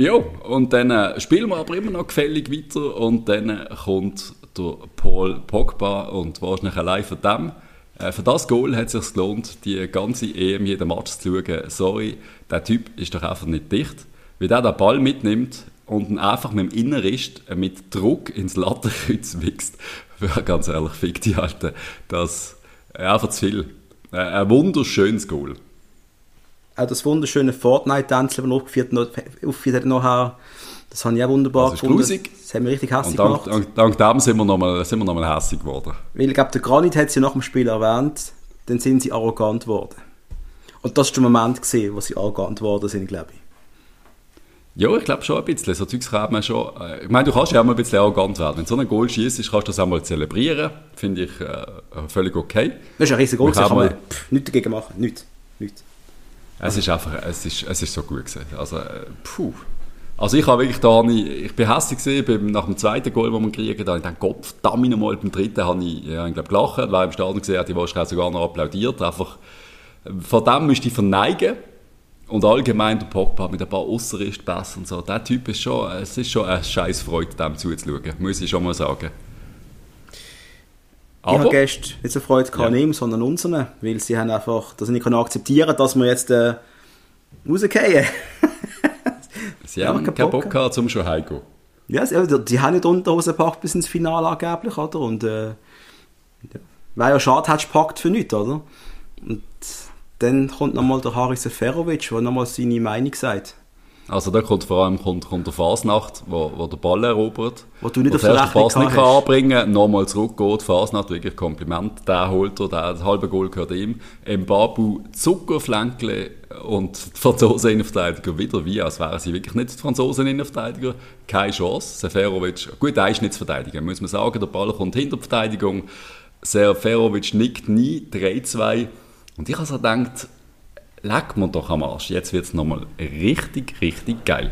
Ja, und dann äh, spielen wir aber immer noch gefällig weiter und dann kommt der Paul Pogba und wahrscheinlich allein von dem, äh, für das Goal hat es sich gelohnt, die ganze EM jeden Match zu schauen. Sorry, der Typ ist doch einfach nicht dicht. Wie der den Ball mitnimmt und ihn einfach mit dem Innenrist äh, mit Druck ins Lattenkreuz wächst. Ja, ganz ehrlich, fick die Alte. Das äh, einfach zu viel. Ein wunderschönes Goal. Auch das wunderschöne Fortnite-Tänzchen, das noch, aufgeführt hat nachher, das habe ich auch wunderbar Das gefunden. grusig. Das hat mich richtig hässlich dank, gemacht. dank, dank dem sind wir nochmal sind wir noch mal hässlich geworden. Weil ich glaube, der Granit hat sie nach dem Spiel erwähnt, dann sind sie arrogant geworden. Und das war der Moment, gewesen, wo sie arrogant geworden sind, glaube ich. Ja, ich glaube schon ein bisschen. So Zeugs kann man schon. Äh, ich meine, du kannst ja auch mal ein bisschen arrogant werden. Wenn so ein Goal schießt, kannst du das auch mal zelebrieren. Finde ich äh, völlig okay. Das ist ein riesiger Goal, Wir kann haben man pff, nichts dagegen machen. Nichts. nichts. Es ist einfach, es ist, es ist so gut gewesen. Also, äh, puh. Also ich habe wirklich da, ich bin hässlich gesehen nach dem zweiten Goal, das wir kriegen, da habe ich gedacht, Gott verdammt nochmal, beim dritten habe ich, ja, ich glaube, gelacht, wer im Stadion gesehen hat, die wahrscheinlich sogar noch applaudiert, einfach, von dem müsste ich verneigen. Und allgemein der Pogba mit ein paar Ausserristpässe und so, der Typ ist schon, es ist schon eine scheiß Freude, dem zuzuschauen, muss ich schon mal sagen. ich habe Aber, gestern nicht so Freude gehabt Ja. an ihm, sondern unseren, weil sie haben einfach, dass sie nicht akzeptieren dass wir jetzt äh, rausgehen. sie Ja, haben keinen Bock Bock gehabt zum schon heimgehen. ja, sie, die, die haben nicht Unterhose gepackt bis ins Finale angeblich, oder? Und äh, ja. wäre ja schade, hättest du gepackt für nichts, oder? Und dann kommt nochmal der Haris Seferovic, der nochmal seine Meinung sagt. Also da kommt vor allem kommt, kommt der Fasnacht, wo, wo der Ball erobert. Wo du nicht auf der Pass nicht kann anbringen nochmal zurückgeht. Fasnacht, wirklich Kompliment. Der holt er, der, das halbe Goal gehört ihm. Mbabu, Zuckerflänkle und die Franzosen Innenverteidiger wieder wie, als wären sie wirklich nicht die Franzosen Innenverteidiger. Keine Chance. Seferovic, gut, er ist nicht zu verteidigen, muss man sagen. Der Ball kommt hinter die Verteidigung. Seferovic nickt nie, 3-2. Und ich habe so gedacht, leck mir doch am Arsch, jetzt wird es nochmal richtig, richtig geil.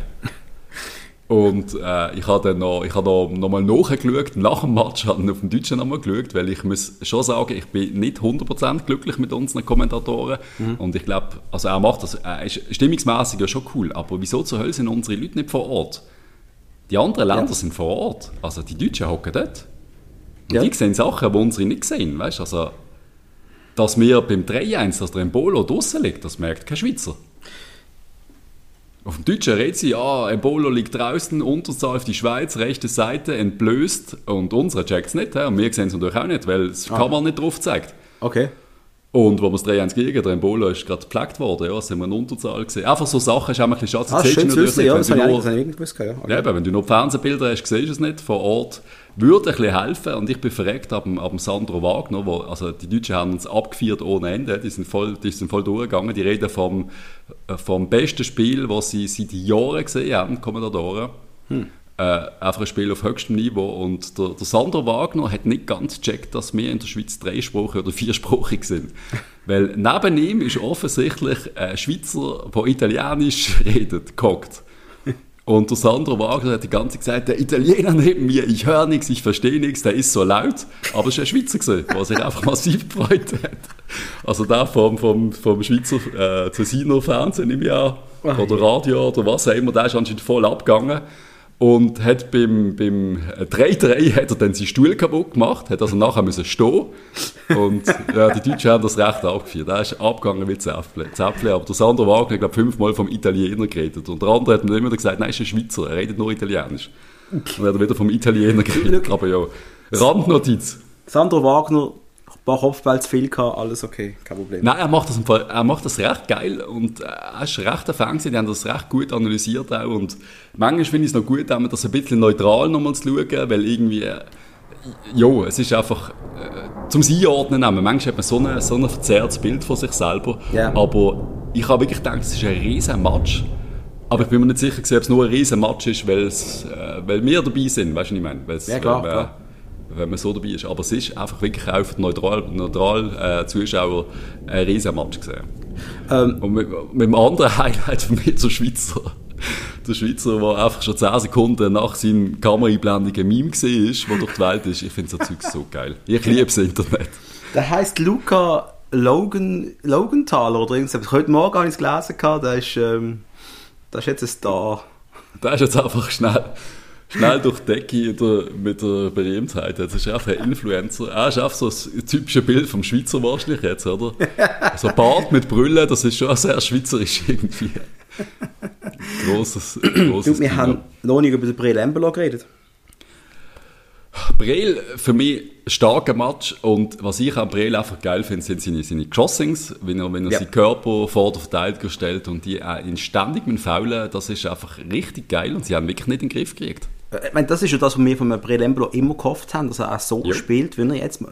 Und äh, ich habe dann noch, ich habe noch, noch mal nachgeschaut, nach dem Match habe ich auf dem Deutschen nochmal geschaut, weil ich muss schon sagen, ich bin nicht 100% glücklich mit unseren Kommentatoren. Und ich glaube, also er macht das, er ist stimmungsmäßig ja schon cool, aber wieso zur Hölle sind unsere Leute nicht vor Ort? Die anderen Länder Ja. sind vor Ort, also die Deutschen hocken dort. Und Ja. die sehen Sachen, die unsere nicht sehen, weißt also dass wir beim 3-1, dass der Embolo draussen liegt, das merkt kein Schweizer. Auf dem Deutschen redet sie, ja, Embolo liegt draußen, Unterzahl auf die Schweiz, rechte Seite, entblößt. Und unsere checkt es nicht. hä? Und wir sehen es natürlich auch nicht, weil das Ah. Kamera nicht drauf zeigt. Okay. Und wo wir das 3-1 gegen, der Embolo ist gerade gepflegt worden, ja, sind wir in Unterzahl gesehen. Einfach so Sachen ist auch ein bisschen schade. Ah, das schön zu wissen, ja, wenn das du habe ich, nur- das habe ich irgendwie gewusst. Ja. Okay. ja, eben, wenn du noch Fernsehbilder hast, siehst du es nicht vor Ort. Würde ein bisschen helfen und ich bin verreckt ab ab Sandro Wagner, wo, also die Deutschen haben uns abgeführt ohne Ende, die sind voll, die sind voll durchgegangen, die reden vom, äh, vom besten Spiel, das sie seit Jahren gesehen haben, Kommentatoren. äh, einfach ein Spiel auf höchstem Niveau. Und der, der Sandro Wagner hat nicht ganz gecheckt, dass wir in der Schweiz dreisprachig oder viersprachig sind. Weil neben ihm ist offensichtlich ein Schweizer, der Italienisch redet, gehockt. Und der Sandro Wagner hat die ganze Zeit gesagt, der Italiener neben mir, ich höre nichts, ich verstehe nichts, der ist so laut. Aber es war ein Schweizer, gewesen, der sich einfach massiv gefreut hat. Also der vom, vom, vom Schweizer äh, Zesiner Fernsehen im Jahr oder Radio oder was auch immer, der ist anscheinend voll abgegangen und hat beim, beim 3-3 hat er dann seinen Stuhl kaputt gemacht, hat also nachher müssen stehen und ja, die Deutschen haben das recht abgeführt. Er ist abgegangen wie Zäpfle. Zäpfle. Aber der Sandro Wagner hat, glaube fünfmal vom Italiener geredet und der andere hat mir immer gesagt, nein, er ist ein Schweizer, er redet nur Italienisch. Und dann hat er wieder vom Italiener geredet. Aber ja, Randnotiz. Sandro Wagner paar Kopfbälle zu viel gehabt, alles okay, kein Problem. Nein, er macht das, er macht das recht geil und er ist recht ein Fan die haben das recht gut analysiert auch und manchmal finde ich es noch gut, das ein bisschen neutral nochmal zu schauen, weil irgendwie, ja, es ist einfach äh, zum Einordnen, manchmal hat man so ein, so ein verzerrtes Bild von sich selber, yeah. aber ich habe wirklich gedacht, es ist ein riesen Match. Aber ich bin mir nicht sicher, ob es nur ein riesen Match ist, äh, weil wir dabei sind, weißt du, was ich meine? Ja, klar, äh, klar wenn man so dabei ist. Aber es ist einfach wirklich auch für die neutral, neutral äh, Zuschauer ein riesen Match gesehen. Ähm, Und mit, mit dem anderen Highlight von mir zur Schweizer. Der Schweizer, der einfach schon 10 Sekunden nach seinem Kameraeinblendung ein Meme war, der durch die Welt ist. Ich finde so Zeug so geil. Ich liebe das Internet. Der heisst Luca Logan, Logenthaler oder irgendwas. Heute Morgen habe ich es gelesen. Der ist, ähm, der ist jetzt ein Star. Der ist jetzt einfach schnell schnell durch die Decke mit der Berühmtheit. Jetzt ist er einfach ein Influencer. Er ist einfach so ein typisches Bild vom Schweizer wahrscheinlich jetzt, oder? So Bart mit Brille, das ist schon sehr schweizerisch irgendwie. Grosses, grosses du, wir Thema. haben noch nicht über den Breel Embolo geredet. Breel, für mich ein starker Match und was ich an Breel einfach geil finde, sind seine, seine Crossings, wenn er, wenn er ja. seinen Körper vor der Verteidigung stellt und die äh, in ständig mit Faulen, das ist einfach richtig geil und sie haben wirklich nicht in den Griff gekriegt. Äh, ich meine, das ist ja das, was wir von Brelembolo immer gehofft haben, dass er auch so ja. spielt, wie er jetzt äh,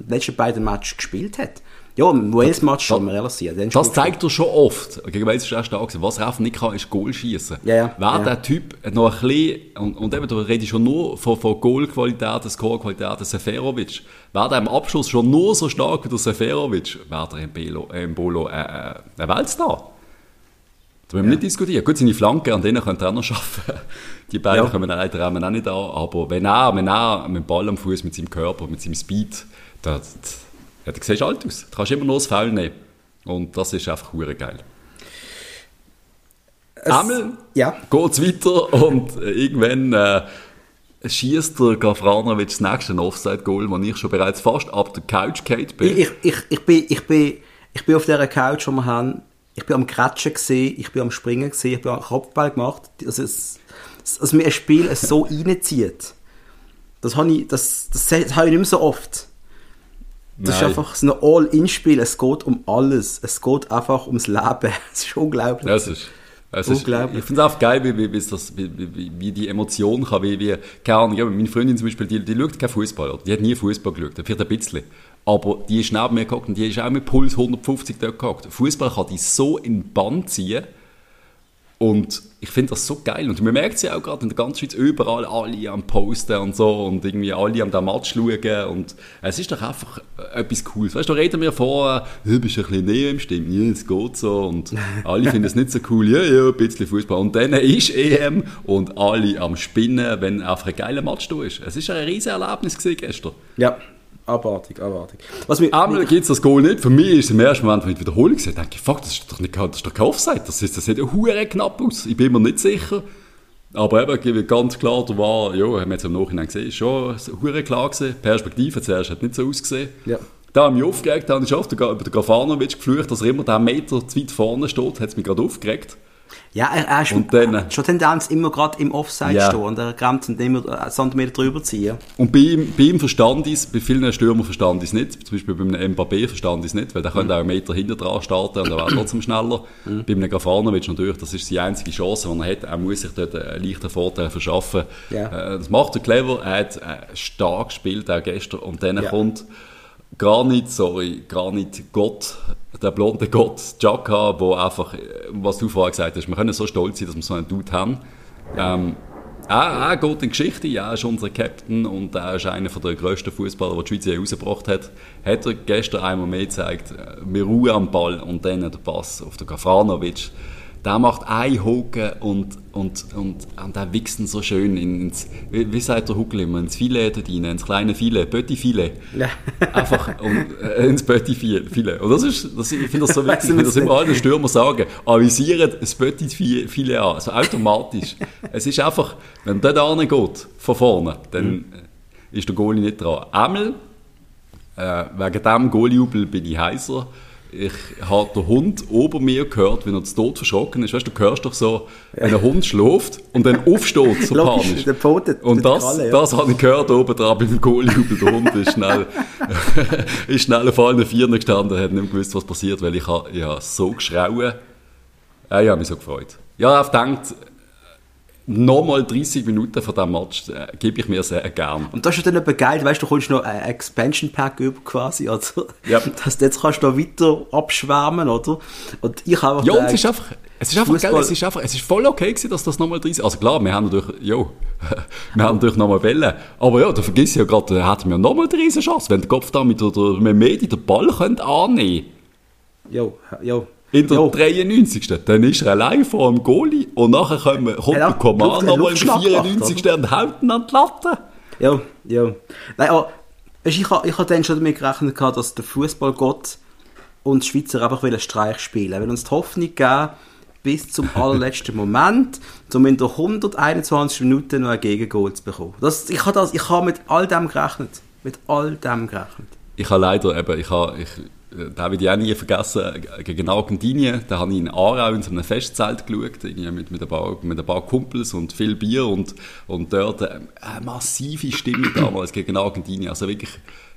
die letzten beiden Matches gespielt hat. Ja, im Wales-Match schon mal realisiert. Das zeigt er schon oft. Gegen Wales ist er stark gewesen. Was einfach nicht kann, ist Goal schießen. Ja, ja. Wäre ja. der Typ noch ein bisschen, und, und eben, da rede ich schon nur von, von Goal-Qualität, Score-Qualität, Seferovic. Wäre der im Abschluss schon nur so stark wie der Seferovic, wäre der Embolo, Embolo äh, äh, ein Weltstar. Da wollen wir ja. nicht diskutieren. Gut, seine Flanken, an denen könnte er noch arbeiten. Die beiden ja. kommen leider auch nicht an. Aber wenn er, wenn er mit dem Ball am Fuß, mit seinem Körper, mit seinem Speed, da, da, ja, da siehst du alt aus. Du kannst immer nur das Foul nehmen. Und das ist einfach hure geil. Einmal ja. geht es weiter und irgendwann äh, schießt der Gafranovic das nächste Offside-Goal, wo ich schon bereits fast ab der Couch geht bin. Ich, ich, ich, bin, ich, bin, ich bin auf dieser Couch, wo wir haben ich bin am Kratschen gesehen, ich bin am Springen gesehen, ich bin am Kopfball gemacht. Also, es, dass mir ein Spiel so reinzieht, das habe ich, das, das, das habe ich nicht mehr so oft. Das Nein. ist einfach so ein All-In-Spiel. Es geht um alles. Es geht einfach ums Leben. Es ist unglaublich. Das ist, es ist, ich finde es auch geil, wie, wie, das, wie, wie, die Emotion kann, wie, wie keine Ahnung, meine Freundin zum Beispiel, die, die schaut keinen Fußball, die hat nie Fußball geschaut, vielleicht ein bisschen. Aber die ist neben mir gehockt und die ist auch mit Puls 150 dort gehockt. Fußball kann die so in den Bann ziehen. Und ich finde das so geil. Und man merkt es ja auch gerade in der ganzen Schweiz, überall alle am Posten und so und irgendwie alle am den Match schauen. Und es ist doch einfach etwas Cooles. Weißt du, da reden wir vorher, du bist ein bisschen näher im Stimmen, ja, es geht so. Und alle finden es nicht so cool, ja, ja, ein bisschen Fußball. Und dann ist EM und alle am Spinnen, wenn einfach ein geiler Match da ist. Es war ein riesiges Erlebnis gestern. Ja, abartig, abartig. Was mir, Einmal gibt es das Goal nicht. Für mich ist es im ersten Moment, wenn ich Wiederholung sehe, denke ich, fuck, das ist doch nicht, das ist doch kein Offside. Das, ist, das sieht ja hure knapp aus. Ich bin mir nicht sicher. Aber eben, ganz klar, da war, ja, haben wir jetzt im Nachhinein gesehen, schon hure klar gesehen. Perspektive zuerst hat nicht so ausgesehen. Ja. Da habe ich mich aufgeregt, da habe ich oft über den Grafanovic geflucht, dass er immer den Meter zu weit vorne steht, hat es mich gerade aufgeregt. Ja, er, er ist und dann, hat schon Tendenz immer gerade im Offside ja. stehen und er grenzt und immer einen Zentimeter drüber ziehen. Und bei ihm, bei ihm verstand ich es, bei vielen Stürmern verstand ich es nicht, zum Beispiel bei einem Mbappé verstand ich es nicht, weil der mhm. könnte auch einen Meter hinter dran starten und er wäre trotzdem schneller. Mhm. Bei einem Grafanovic natürlich, das ist die einzige Chance, die er hat, er muss sich dort einen leichten Vorteil verschaffen. Ja. Äh, das macht er clever, er hat äh, stark gespielt, auch gestern, und dann ja. kommt Granit, sorry, Granit Gott, der blonde Gott, Jaka, wo einfach, was du vorher gesagt hast, wir können so stolz sein, dass wir so einen Dude haben. Ähm, er, er geht in Geschichte, er ist unser Captain und er ist einer der grössten Fußballer, die die Schweiz je rausgebracht hat. Hat er gestern einmal mehr gezeigt, wir ruhen am Ball und dann der Pass auf den Gafranovic der macht ein Hocken und, und, und, und der wichst so schön ins, wie, wie sagt der Huckel immer, ins Filet dort rein, ins kleine Filet, Petit Filet. Ja. Einfach und, äh, ins Petit Filet. Und das ist, das, ich finde das so wichtig, wenn das immer alle Stürmer sagen, avisieren das Petit Filet an, also automatisch. es ist einfach, wenn der da geht, von vorne, dann mhm. ist der Goalie nicht dran. Einmal, äh, wegen diesem Goalie-Jubel bin ich heißer, ich habe den Hund ober mir gehört, wenn er zu Tod verschrocken ist. Weißt du, du hörst doch so, wenn ein Hund schläft und dann aufsteht, so panisch. Und das, Kralle, ja. das habe ich gehört oben dran beim Goalie-Jubel. Der Hund ist schnell, ist schnell auf allen Vieren gestanden, hat nicht gewusst, was passiert, weil ich, habe, ich habe so geschrauen. Ja, ich habe mich so gefreut. Ja, ich gedacht, nochmal 30 Minuten von diesem Match äh, gebe ich mir sehr gern. Und das ist ja dann eben geil, weißt du, du kommst noch ein Expansion Pack über quasi, oder? Ja. Dass du jetzt kannst du noch weiter abschwärmen, oder? Und ich habe Ja, es ist einfach, es ist einfach geil, es ist einfach, es ist voll okay gewesen, dass das nochmal 30, also klar, wir haben natürlich, jo, wir haben natürlich nochmal Wellen, aber ja, da vergiss ich ja gerade, da hätten wir nochmal eine riesen Chance, wenn der Kopf da mit der, mit Medi den Ball könnte annehmen. Jo, jo. In der jo. 93. Dann ist er allein vor dem Goalie und nachher kommt, kommt der Command nochmal in der 94. Gemacht, und haut ihn an die Latte. Ja, ja. Nein, aber ich habe ich ha dann schon damit gerechnet, dass der Fußballgott und die Schweizer einfach einen Streich spielen Weil uns die Hoffnung geben, bis zum allerletzten Moment, um in der 121 Minuten noch ein Gegengol zu bekommen. Das, ich habe ha mit all dem gerechnet. Mit all dem gerechnet. Ich habe leider eben, ich habe, ich, den werde ich auch nie vergessen, gegen Argentinien, da habe ich in Aarau in so einem Festzelt geschaut, mit, mit, ein paar, mit ein paar Kumpels und viel Bier und, und dort eine massive Stimmung damals gegen Argentinien, also wirklich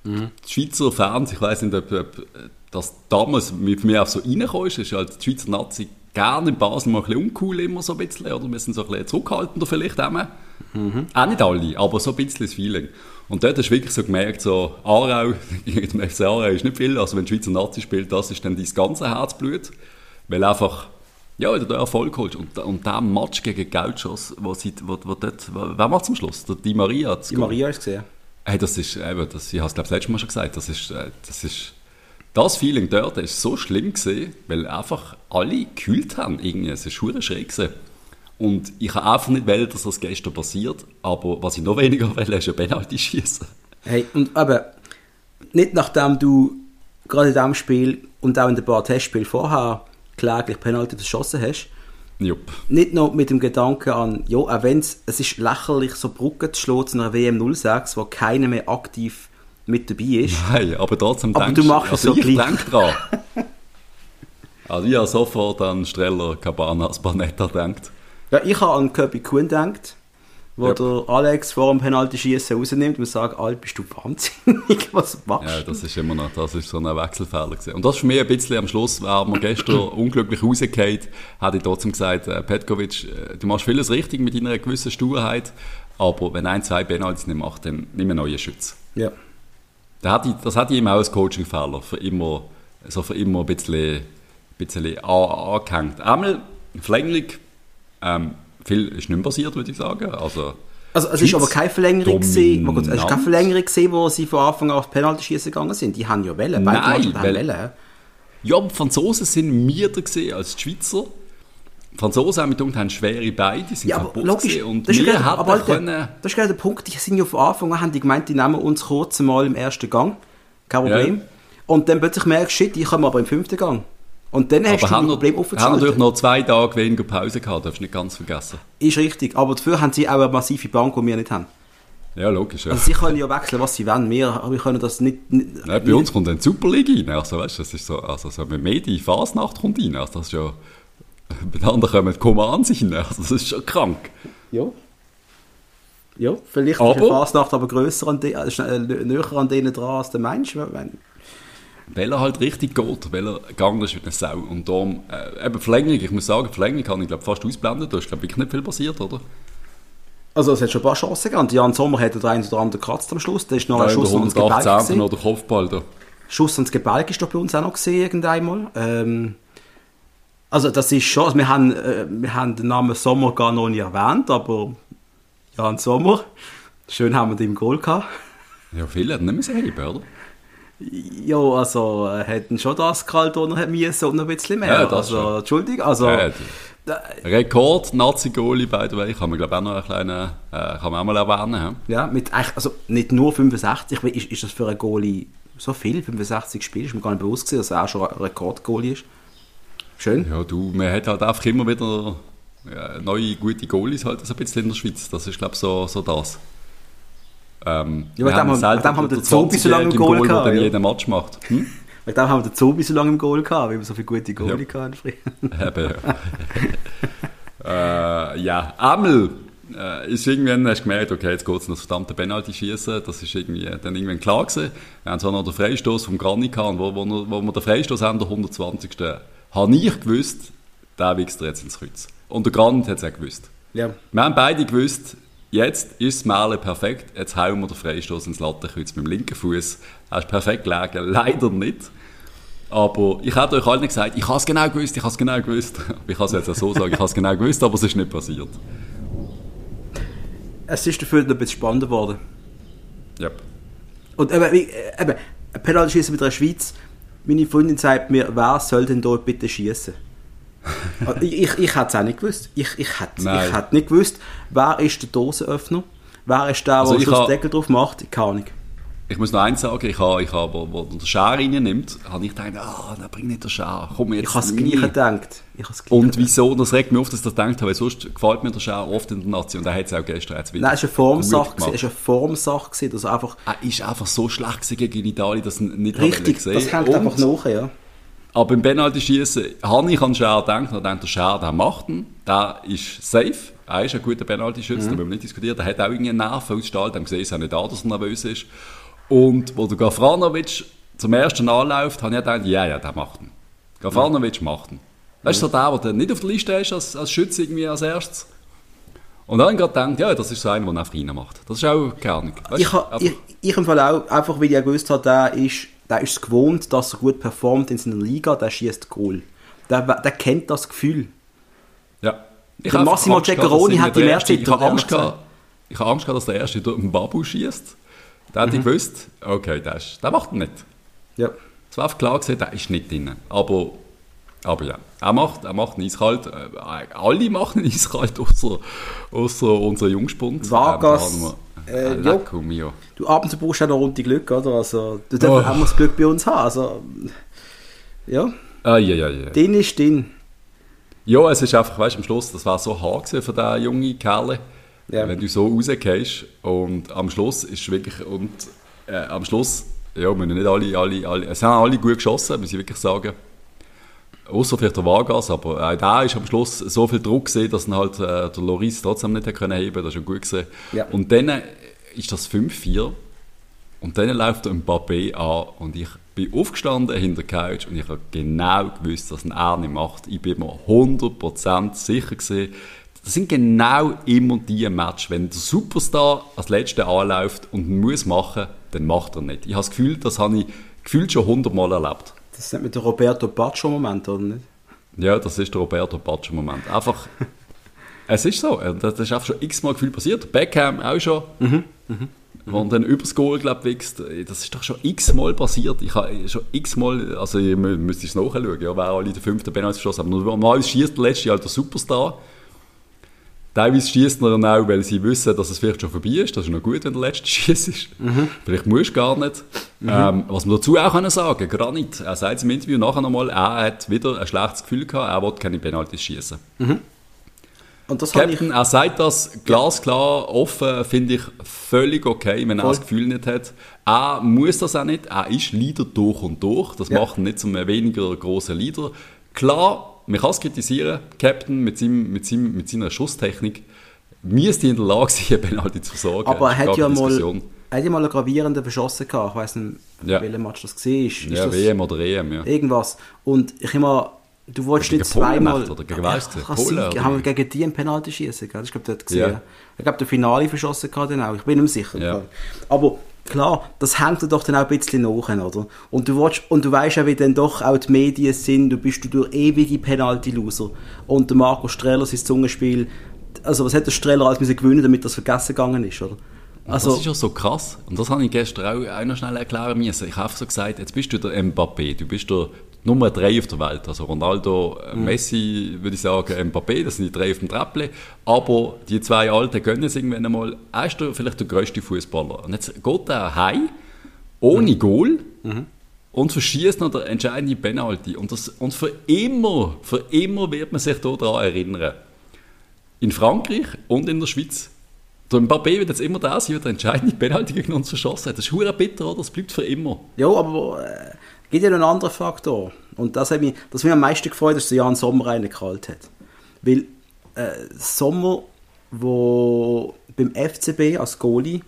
mhm. die Schweizer Fans, ich weiß nicht, ob, ob das damals mit mir auch so reingekommen ist, ist halt die Schweizer Nazi gerne in Basel mal ein bisschen uncool immer so ein bisschen, oder wir sind so ein bisschen zurückhaltender vielleicht auch. Mhm. Auch nicht alle, aber so ein bisschen das Feeling. Und dort hast du wirklich so gemerkt, so Aarau, gegen den FC Aarau ist nicht viel, also wenn die Schweizer Nazi spielt, das ist dann dein ganze Herzblut, weil einfach, ja, wenn du da Erfolg holst. Und, und der Match gegen Gauchos, wo, sie, wo, wo dort, wer macht zum Schluss? Der Di Maria Di Maria ist gesehen. Hey, das ist, eben, das, ich habe es glaube das letzte Mal schon gesagt, das ist, äh, das ist, das Feeling dort ist so schlimm gesehen, weil einfach alle gekühlt haben irgendwie, es ist schräg gewesen. Und ich habe einfach nicht wollen, dass das gestern passiert. Aber was ich noch weniger will, ist ein Penalty schießen. Hey, und aber nicht nachdem du gerade in diesem Spiel und auch in den paar Testspielen vorher kläglich Penalty verschossen hast, Jupp. Nicht noch mit dem Gedanken an, ja, auch wenn es ist lächerlich, so Brücken zu schlagen zu einer WM 06, wo keiner mehr aktiv mit dabei ist. Nein, aber trotzdem aber denkst, du machst also es so ich denk dran. also ich habe sofort an Streller Cabanas Banetta gedacht. Ja, ich habe an Kirby Kuhn gedacht, wo ja. der Alex vor dem Penalty-Schießen rausnimmt und sagt, Alt, bist du wahnsinnig, was machst du? Ja, das ist immer noch, das ist so ein Wechselfehler gewesen. Und das ist für mich ein bisschen am Schluss, wäre mir gestern unglücklich rausgefallen, hätte ich trotzdem gesagt, äh, Petkovic, äh, du machst vieles richtig mit deiner gewissen Sturheit, aber wenn ein, zwei Penalties nicht macht, dann nimm einen neuen Schütz. Ja. Das hatte ich, das hatte ich immer als Coaching-Fehler, für immer, so für immer ein bisschen, ein bisschen angehängt. Einmal Verlängerung, ähm, viel ist nicht mehr passiert, würde ich sagen. Also, also es ist aber keine Verlängerung gesehen, es ist keine Verlängerung gesehen, wo sie von Anfang an auf Penalty schießen gegangen sind. Die haben ja Wellen, beide Nein, weil, Wellen. Ja, aber die Franzosen sind milder gesehen als die Schweizer. Die Franzosen haben mit haben schwere Beine, die sind ja, kaputt logisch, und das wir ist aber Alter, können... Das ist gerade der Punkt, die sind ja von Anfang an, haben die gemeint, die nehmen uns kurz mal im ersten Gang, kein Problem. Ja. Und dann plötzlich merkst du, shit, ich komme aber im fünften Gang. Und dann hast aber du ein Problem aufgeschaltet. haben natürlich noch zwei Tage weniger Pause gehabt, darfst du nicht ganz vergessen. Ist richtig, aber dafür haben sie auch eine massive Bank, die wir nicht haben. Ja, logisch. Ja. Also sie können ja wechseln, was sie wollen. Wir, wir können das nicht... nicht Nein, bei uns kommt dann die Superliga rein. Also, weißt, das ist so, also so eine Medi-Fasnacht kommt rein. Also, das ist ja... Bei den anderen kommen Command rein. Also, das ist schon krank. Ja. Ja, vielleicht aber, ist die Fasnacht aber grösser an de, äh, näher an denen dran als der Mensch. Wenn, weil er halt richtig geht, weil er gegangen ist wie eine Sau. Und darum, äh, eben Verlängerung, ich muss sagen, Verlängerung kann ich glaube fast ausblenden, da ist glaube ich nicht viel passiert, oder? Also es hat schon ein paar Chancen gegeben. Jan Sommer hat den einen oder anderen gekratzt am Schluss, da ist noch ein Schuss ans Gebälk oder Kopfball da. Schuss ans Gebälk ist da bei uns auch noch gesehen, irgendeinmal. Ähm, also das ist schon, also wir, haben, äh, wir haben den Namen Sommer gar noch nicht erwähnt, aber Jan Sommer. Schön haben wir den im Goal gehabt. Ja, viele hätten nicht mehr heben, oder? Ja, also äh, hätten schon das gehalten, und hat müssen und noch ein bisschen mehr. Ja, also, schon. Entschuldigung, also... Ja, Rekord Nazi-Goalie, by the way, kann man glaube auch noch einen kleinen, äh, kann man auch mal erwähnen. Ja? Mit also nicht nur 65, ist, ist das für einen Goalie so viel? 65 Spiele, ist mir gar nicht bewusst gewesen, dass er auch schon ein Rekordgoalie ist. Schön. Ja, du, man hat halt einfach immer wieder ja, neue, gute Goalies halt so ein bisschen in der Schweiz. Das ist, glaube ich, so, so das. Ähm, Ja, wegen dem haben- selten haben wir den Zombie so lange im 20-Jährigen Goal Goal, der gehabt, dann ja. jeden Match macht. Hm? Wegen dem haben wir den Zobi so lange im Goal gehabt, weil wir so viele gute Goalie Ja. hatten. früher. Eben, ja. äh, ja, Amel äh, ist irgendwann, hast du gemerkt, okay, jetzt geht es um das verdammte Penalty schießen. Das ist irgendwie dann irgendwann klar gewesen. Wir haben so noch den Freistoß vom Granit gehabt, und wo, wo, wir- wo wir den Freistoß haben, der 120. habe ich gewusst, der wächst jetzt ins Kreuz. Und der Granit hat es auch gewusst. Ja. Wir haben beide gewusst, jetzt ist das Merle perfekt, jetzt hauen wir den Freistoß ins Lattenkreuz mit dem linken Fuß. Er ist perfekt gelegen, leider nicht. Aber ich hätte euch allen gesagt, ich habe es genau gewusst, ich habe es genau gewusst. Ich kann es jetzt auch so sagen, ich habe es genau gewusst, aber es ist nicht passiert. Es ist dafür noch ein bisschen spannender geworden. Yep. Und eben, äh, eben ein Penalty-Schießen mit der Schweiz, meine Freundin sagt mir, wer soll denn dort bitte schießen? ich ich, ich hätte es auch nicht gewusst. Ich, ich, hätte, Nein. ich hätte nicht gewusst, wer ist der Dosenöffner, wer ist der, Also der ich den ha- Deckel drauf macht, keine Ahnung. Ich muss noch eins sagen, ich habe, ich habe wo, wo der Scher reinnimmt, habe ich gedacht, ah, der bringt nicht den Scher, komm jetzt Ich habe das nie. Gleiche gedacht. Ich das Und wieso, das regt mich auf, dass ich das gedacht habe, weil sonst gefällt mir der Scher oft in der Nation und er hat es auch gestern jetzt wieder Nein, es war eine Formsache. Es war eine Formsache, dass er einfach Er ist einfach so schlecht gegen Italien, dass er nicht richtig, das hängt einfach nach, ja. Aber im Penalty-Schießen habe ich an Scher gedacht, und denkt der Scher, der macht ihn, der ist safe, er ist ein guter Penalty-Schütze, da müssen wir nicht diskutieren, der hat auch irgendwie einen Nerven aus Stahl, dem gesehen es auch nicht an, dass er nervös ist. Und wo der Gafranovic zum ersten anläuft, habe ich gedacht, ja, ja, der macht ihn. Gafranovic macht ihn. Das ist so der, der dann nicht auf der Liste ist als, als Schütze irgendwie als erstes. Und dann gerade gedacht, ja, das ist so einer, der einfach reinmacht. Das ist auch keine Ahnung. Weißt Ich, ha, ich, ich im Fall auch, einfach weil ich ja gewusst habe, der ist, der ist es gewohnt, dass er gut performt in seiner Liga, der schießt Goal. Der, der kennt das Gefühl. Ja. Ich Der Massimo Ceccaroni hat im der ersten Ich habe Angst gehabt, ich habe Angst gehabt, dass der erste durch den Babu schießt. Da hätte Mhm. ich gewusst, okay, der, ist, der macht ihn nicht. Ja. Es war klar gesehen, der ist nicht drin. Aber, aber ja, er macht, er macht ihn eiskalt. Äh, alle machen ihn eiskalt, außer, außer unser Jungspund. Vargas, Ähm, äh, ja. äh, mio. Du ab und zu brauchst du auch noch runde Glück, oder? Also, du Oh. darfst auch mal das Glück bei uns haben. Also, ja, Ah, ja, ja, ja. den ist den. Ja, es ist einfach, weißt du, am Schluss, das war so hart gewesen für den jungen Kerl, Ja. wenn du so rausgehst und am Schluss ist wirklich, und äh, am Schluss, ja, wir haben nicht alle, alle, alle, es haben alle gut geschossen, muss ich wirklich sagen. Außer vielleicht der Vargas, aber äh, da ist am Schluss so viel Druck gesehen, dass ihn halt äh, der Loris trotzdem nicht können heben, das ist schon gut gesehen. Ja. Und dann äh, ist das 5-4 und dann läuft ein Mbappé an und ich bin aufgestanden hinter der Couch und ich habe genau gewusst, dass er nicht macht. Ich bin mir 100% sicher gewesen. Das sind genau immer die Matches, wenn der Superstar als Letzter anläuft und muss machen, dann macht er nicht. Ich habe das Gefühl, das habe ich gefühlt schon 100 Mal erlebt. Das ist nicht mit dem Roberto Baccio-Moment, oder nicht? Ja, das ist der Roberto Baccio-Moment. Einfach, es ist so. Das ist einfach schon x-mal Gefühl passiert. Beckham auch schon. Wo er dann übers Goal, glaube wächst. Das ist doch schon x-mal passiert. Ich habe schon x-mal, also ihr mü- müsst es nachschauen, ja, wer alle den fünften Penalty verschossen haben. Normalerweise schießt der letzte halt der Superstar. Teilweise schießt er dann auch, weil sie wissen, dass es vielleicht schon vorbei ist. Das ist noch gut, wenn der letzte schießt ist. Vielleicht musst du gar nicht. Ähm, was man dazu auch können sagen Granit, er sagt im Interview nachher nochmal, er hat wieder ein schlechtes Gefühl gehabt, er will keine Penalties schießen. Und das habe ich... Captain, er sagt das glasklar, offen, finde ich völlig okay, wenn er Voll. das Gefühl nicht hat. Er muss das auch nicht, er ist Leader durch und durch, das Ja. macht ihn nicht zum weniger großen Leader. Klar, man kann es kritisieren, Captain mit, seinem, mit, seinem, mit seiner Schusstechnik müsste in der Lage sein, eine Penalty zu versorgen. Aber er hat ja mal, hat ja mal einen gravierenden verschossen gehabt. Ich weiß nicht, Ja. welcher Match das war. Ist, Ja, das WM oder EM, ja. Irgendwas. Und ich immer, du wolltest nicht zweimal... macht, oder gegen Polen, sein, oder haben wir gegen die einen Penalty schießen, ist, glaube ich, dort gesehen. Ja. Ich glaube, der Finale verschossen gehabt dann auch. Ich bin mehr sicher. Ja. Aber klar, das hängt dir doch dann auch ein bisschen nach, oder? Und du, willst, und du weißt ja, wie dann doch auch die Medien sind. Du bist du durch ewige Penalty-Loser. Und der Marco Streller, sein Zungenspiel, also was hat der Streller alles müssen gewinnen, damit das vergessen gegangen ist, oder? Also, das ist ja so krass. Und das habe ich gestern auch, auch noch schnell erklären müssen. Ich habe so gesagt, jetzt bist du der Mbappé, du bist der Nummer drei auf der Welt. Also Ronaldo, mhm. Messi, würde ich sagen, Mbappé, das sind die drei auf dem Treppli. Aber die zwei Alten gönnen es irgendwann einmal. Er ist der, vielleicht der größte Fußballer. Und jetzt geht er heim, ohne mhm. Goal, mhm. und verschießt noch der entscheidende Penalty. Und, das, und für immer, für immer wird man sich daran erinnern. In Frankreich und in der Schweiz der Mbappé wird jetzt immer da sein, der entscheidende Penalty gegen uns verschossen hat. Das ist bitter, oder? Das bleibt für immer. Ja, aber äh, gibt ja noch einen anderen Faktor. Und das hat mich, das hat mich am meisten gefreut, dass der Jan Sommer reingekalt hat. Weil äh, Sommer, wo beim FCB als Goalie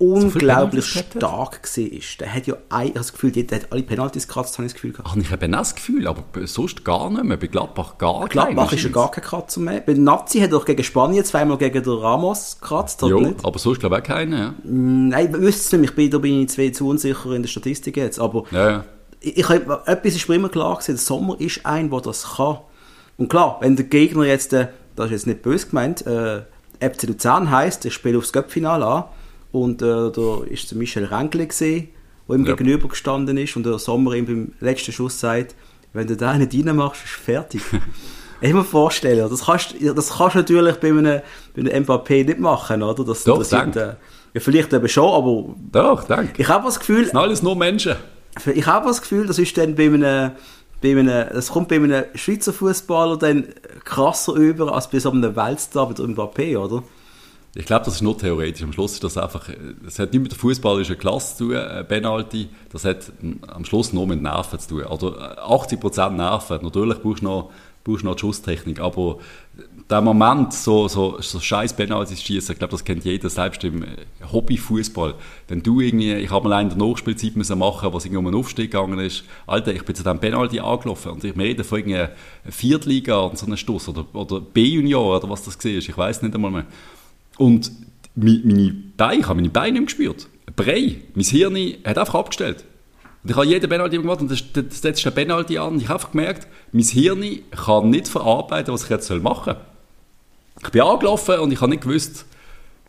unglaublich so stark war. Der hat ja ein, das Gefühl, der hat alle Penalties gekratzt, habe ich das Gefühl gehabt. Ach, ich habe das Gefühl, aber sonst gar nicht mehr. Bei Gladbach gar nicht. Gladbach ist ja gar kein Kratzer mehr. Bei Nazi hat er gegen Spanien zweimal gegen den Ramos gekratzt. Ja, aber sonst glaube ich auch keinen. Ja. Mm, nein, ich wüsste es nicht. Ich bin, da bin ich zwei zu unsicher in der Statistik jetzt. Aber ja, ja. Ich, ich, etwas ist mir immer klar gewesen, der Sommer ist ein, der das kann. Und klar, wenn der Gegner jetzt, äh, das ist jetzt nicht böse gemeint, äh, FC Luzern heisst, ich spiele aufs Göppfinale an, und äh, da war der Michel Renkle, der ihm ja. gegenüber gestanden ist und der Sommer ihm beim letzten Schuss sagt, wenn du da nicht reinmachst, ist fertig. ich mir vorstellen, das kannst, das kannst du natürlich bei einem, bei einem Mbappé nicht machen, oder? Das, Doch, das sind, äh, ja, vielleicht eben schon, aber... Doch, danke. Ich habe das Gefühl... Das sind alles nur Menschen. Ich habe das Gefühl, das ist dann bei einem... Bei einem, das kommt bei einem Schweizer Fußballer dann krasser über als bei so einem Weltstar der Mbappé, oder? Ich glaube, das ist nur theoretisch. Am Schluss ist das einfach, das hat nicht mit der fußballischen Klasse zu tun, äh, Penalty. Das hat am Schluss nur mit Nerven zu tun. Also 80% Nerven. Natürlich brauchst du noch, brauchst noch die Schusstechnik. Aber der Moment, so, so, so scheiß Penalty schießen, ich glaube, das kennt jeder, selbst im äh, Hobbyfußball. Wenn du irgendwie, ich habe mal in der Nachspielzeit müssen machen, was irgendwie um einen Aufstieg gegangen ist. Alter, ich bin zu diesem Penalty angelaufen und ich rede von irgendwie Viertliga und so einem Stoß oder, oder B-Junior oder was das war. Ich weiß nicht einmal mehr. Und meine Beine, ich habe meine Beine nicht mehr gespürt. Brei, mein Hirn hat einfach abgestellt. Und ich habe jeden Penalty gemacht und das, das setzt den Penalty an. Ich habe einfach gemerkt, mein Hirn kann nicht verarbeiten, was ich jetzt machen soll. Ich bin angelaufen und ich habe nicht gewusst,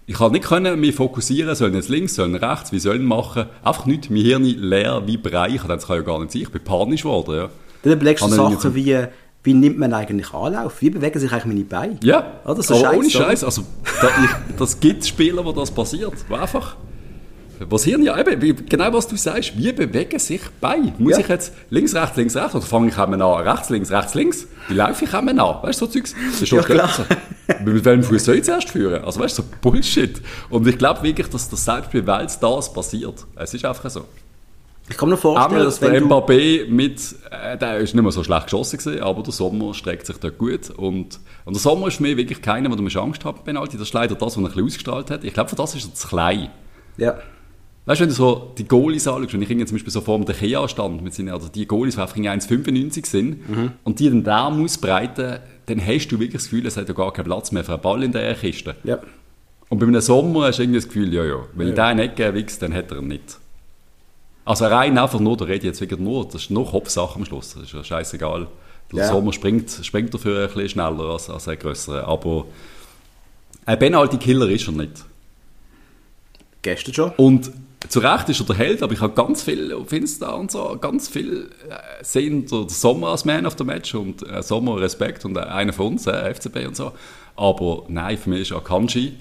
ich kann nicht können mich fokussieren, sollen jetzt links, sollen rechts, wie sollen machen. Einfach nicht, mein Hirn leer wie Brei. Ich das kann ja gar nicht sein. Ich bin panisch geworden. Ja. Dann überlegst du Sachen wie, wie nimmt man eigentlich Anlauf? Wie bewegen sich eigentlich meine Beine? Ja, oder? So aber Scheiß, ohne Scheiß. Also, da, ich, das gibt Spieler, wo das passiert. Einfach, was hier ja eben, genau was du sagst, wie bewegen sich Beine? Muss ja. ich jetzt links, rechts, links, rechts? Oder fange ich an, rechts, links, rechts, links? Wie laufe ich an? Weißt du, so Zeugs? Das ist doch ja, klar. Mit welchem Fuß soll ich zuerst führen? Also, weißt du, so Bullshit. Und ich glaube wirklich, dass das selbst bei Wels das passiert. Es ist einfach so. Ich kann mir vorstellen, dass der Mbappé mit, äh, der ist nicht mehr so schlecht geschossen gewesen, aber der Sommer streckt sich dort gut und, und der Sommer ist mich wirklich keiner, wo du Angst haben Penalty. Das ist leider das, was er ein bisschen ausgestrahlt hat. Ich glaube, für das ist er zu klein. Ja. Weißt du, wenn du so die Goalies anschaust, wenn ich zum Beispiel so vor dem Kea stand, mit seinen, also die Goalies, die einfach 1,95 sind, mhm. und die den Darm ausbreiten, dann hast du wirklich das Gefühl, es hat ja gar keinen Platz mehr für einen Ball in der Kiste. Ja. Und bei einem Sommer hast du irgendwie das Gefühl, ja, ja, wenn ja. ich den nicht gebe, dann hat er ihn nicht. Also rein einfach nur, da rede ich jetzt wirklich nur, das ist nur Kopfsache am Schluss, das ist ja scheißegal. Der ja. Sommer springt, springt dafür ein bisschen schneller als, als ein grösserer, aber ein Penalty-Killer ist er nicht. Gestern schon. Und zu Recht ist er der Held, aber ich habe ganz viel auf Insta und so, ganz viel äh, sehen der Sommer als Man of the Match und äh, Sommer Respekt und äh, einer von uns, äh, FCB und so. Aber nein, für mich ist Akanji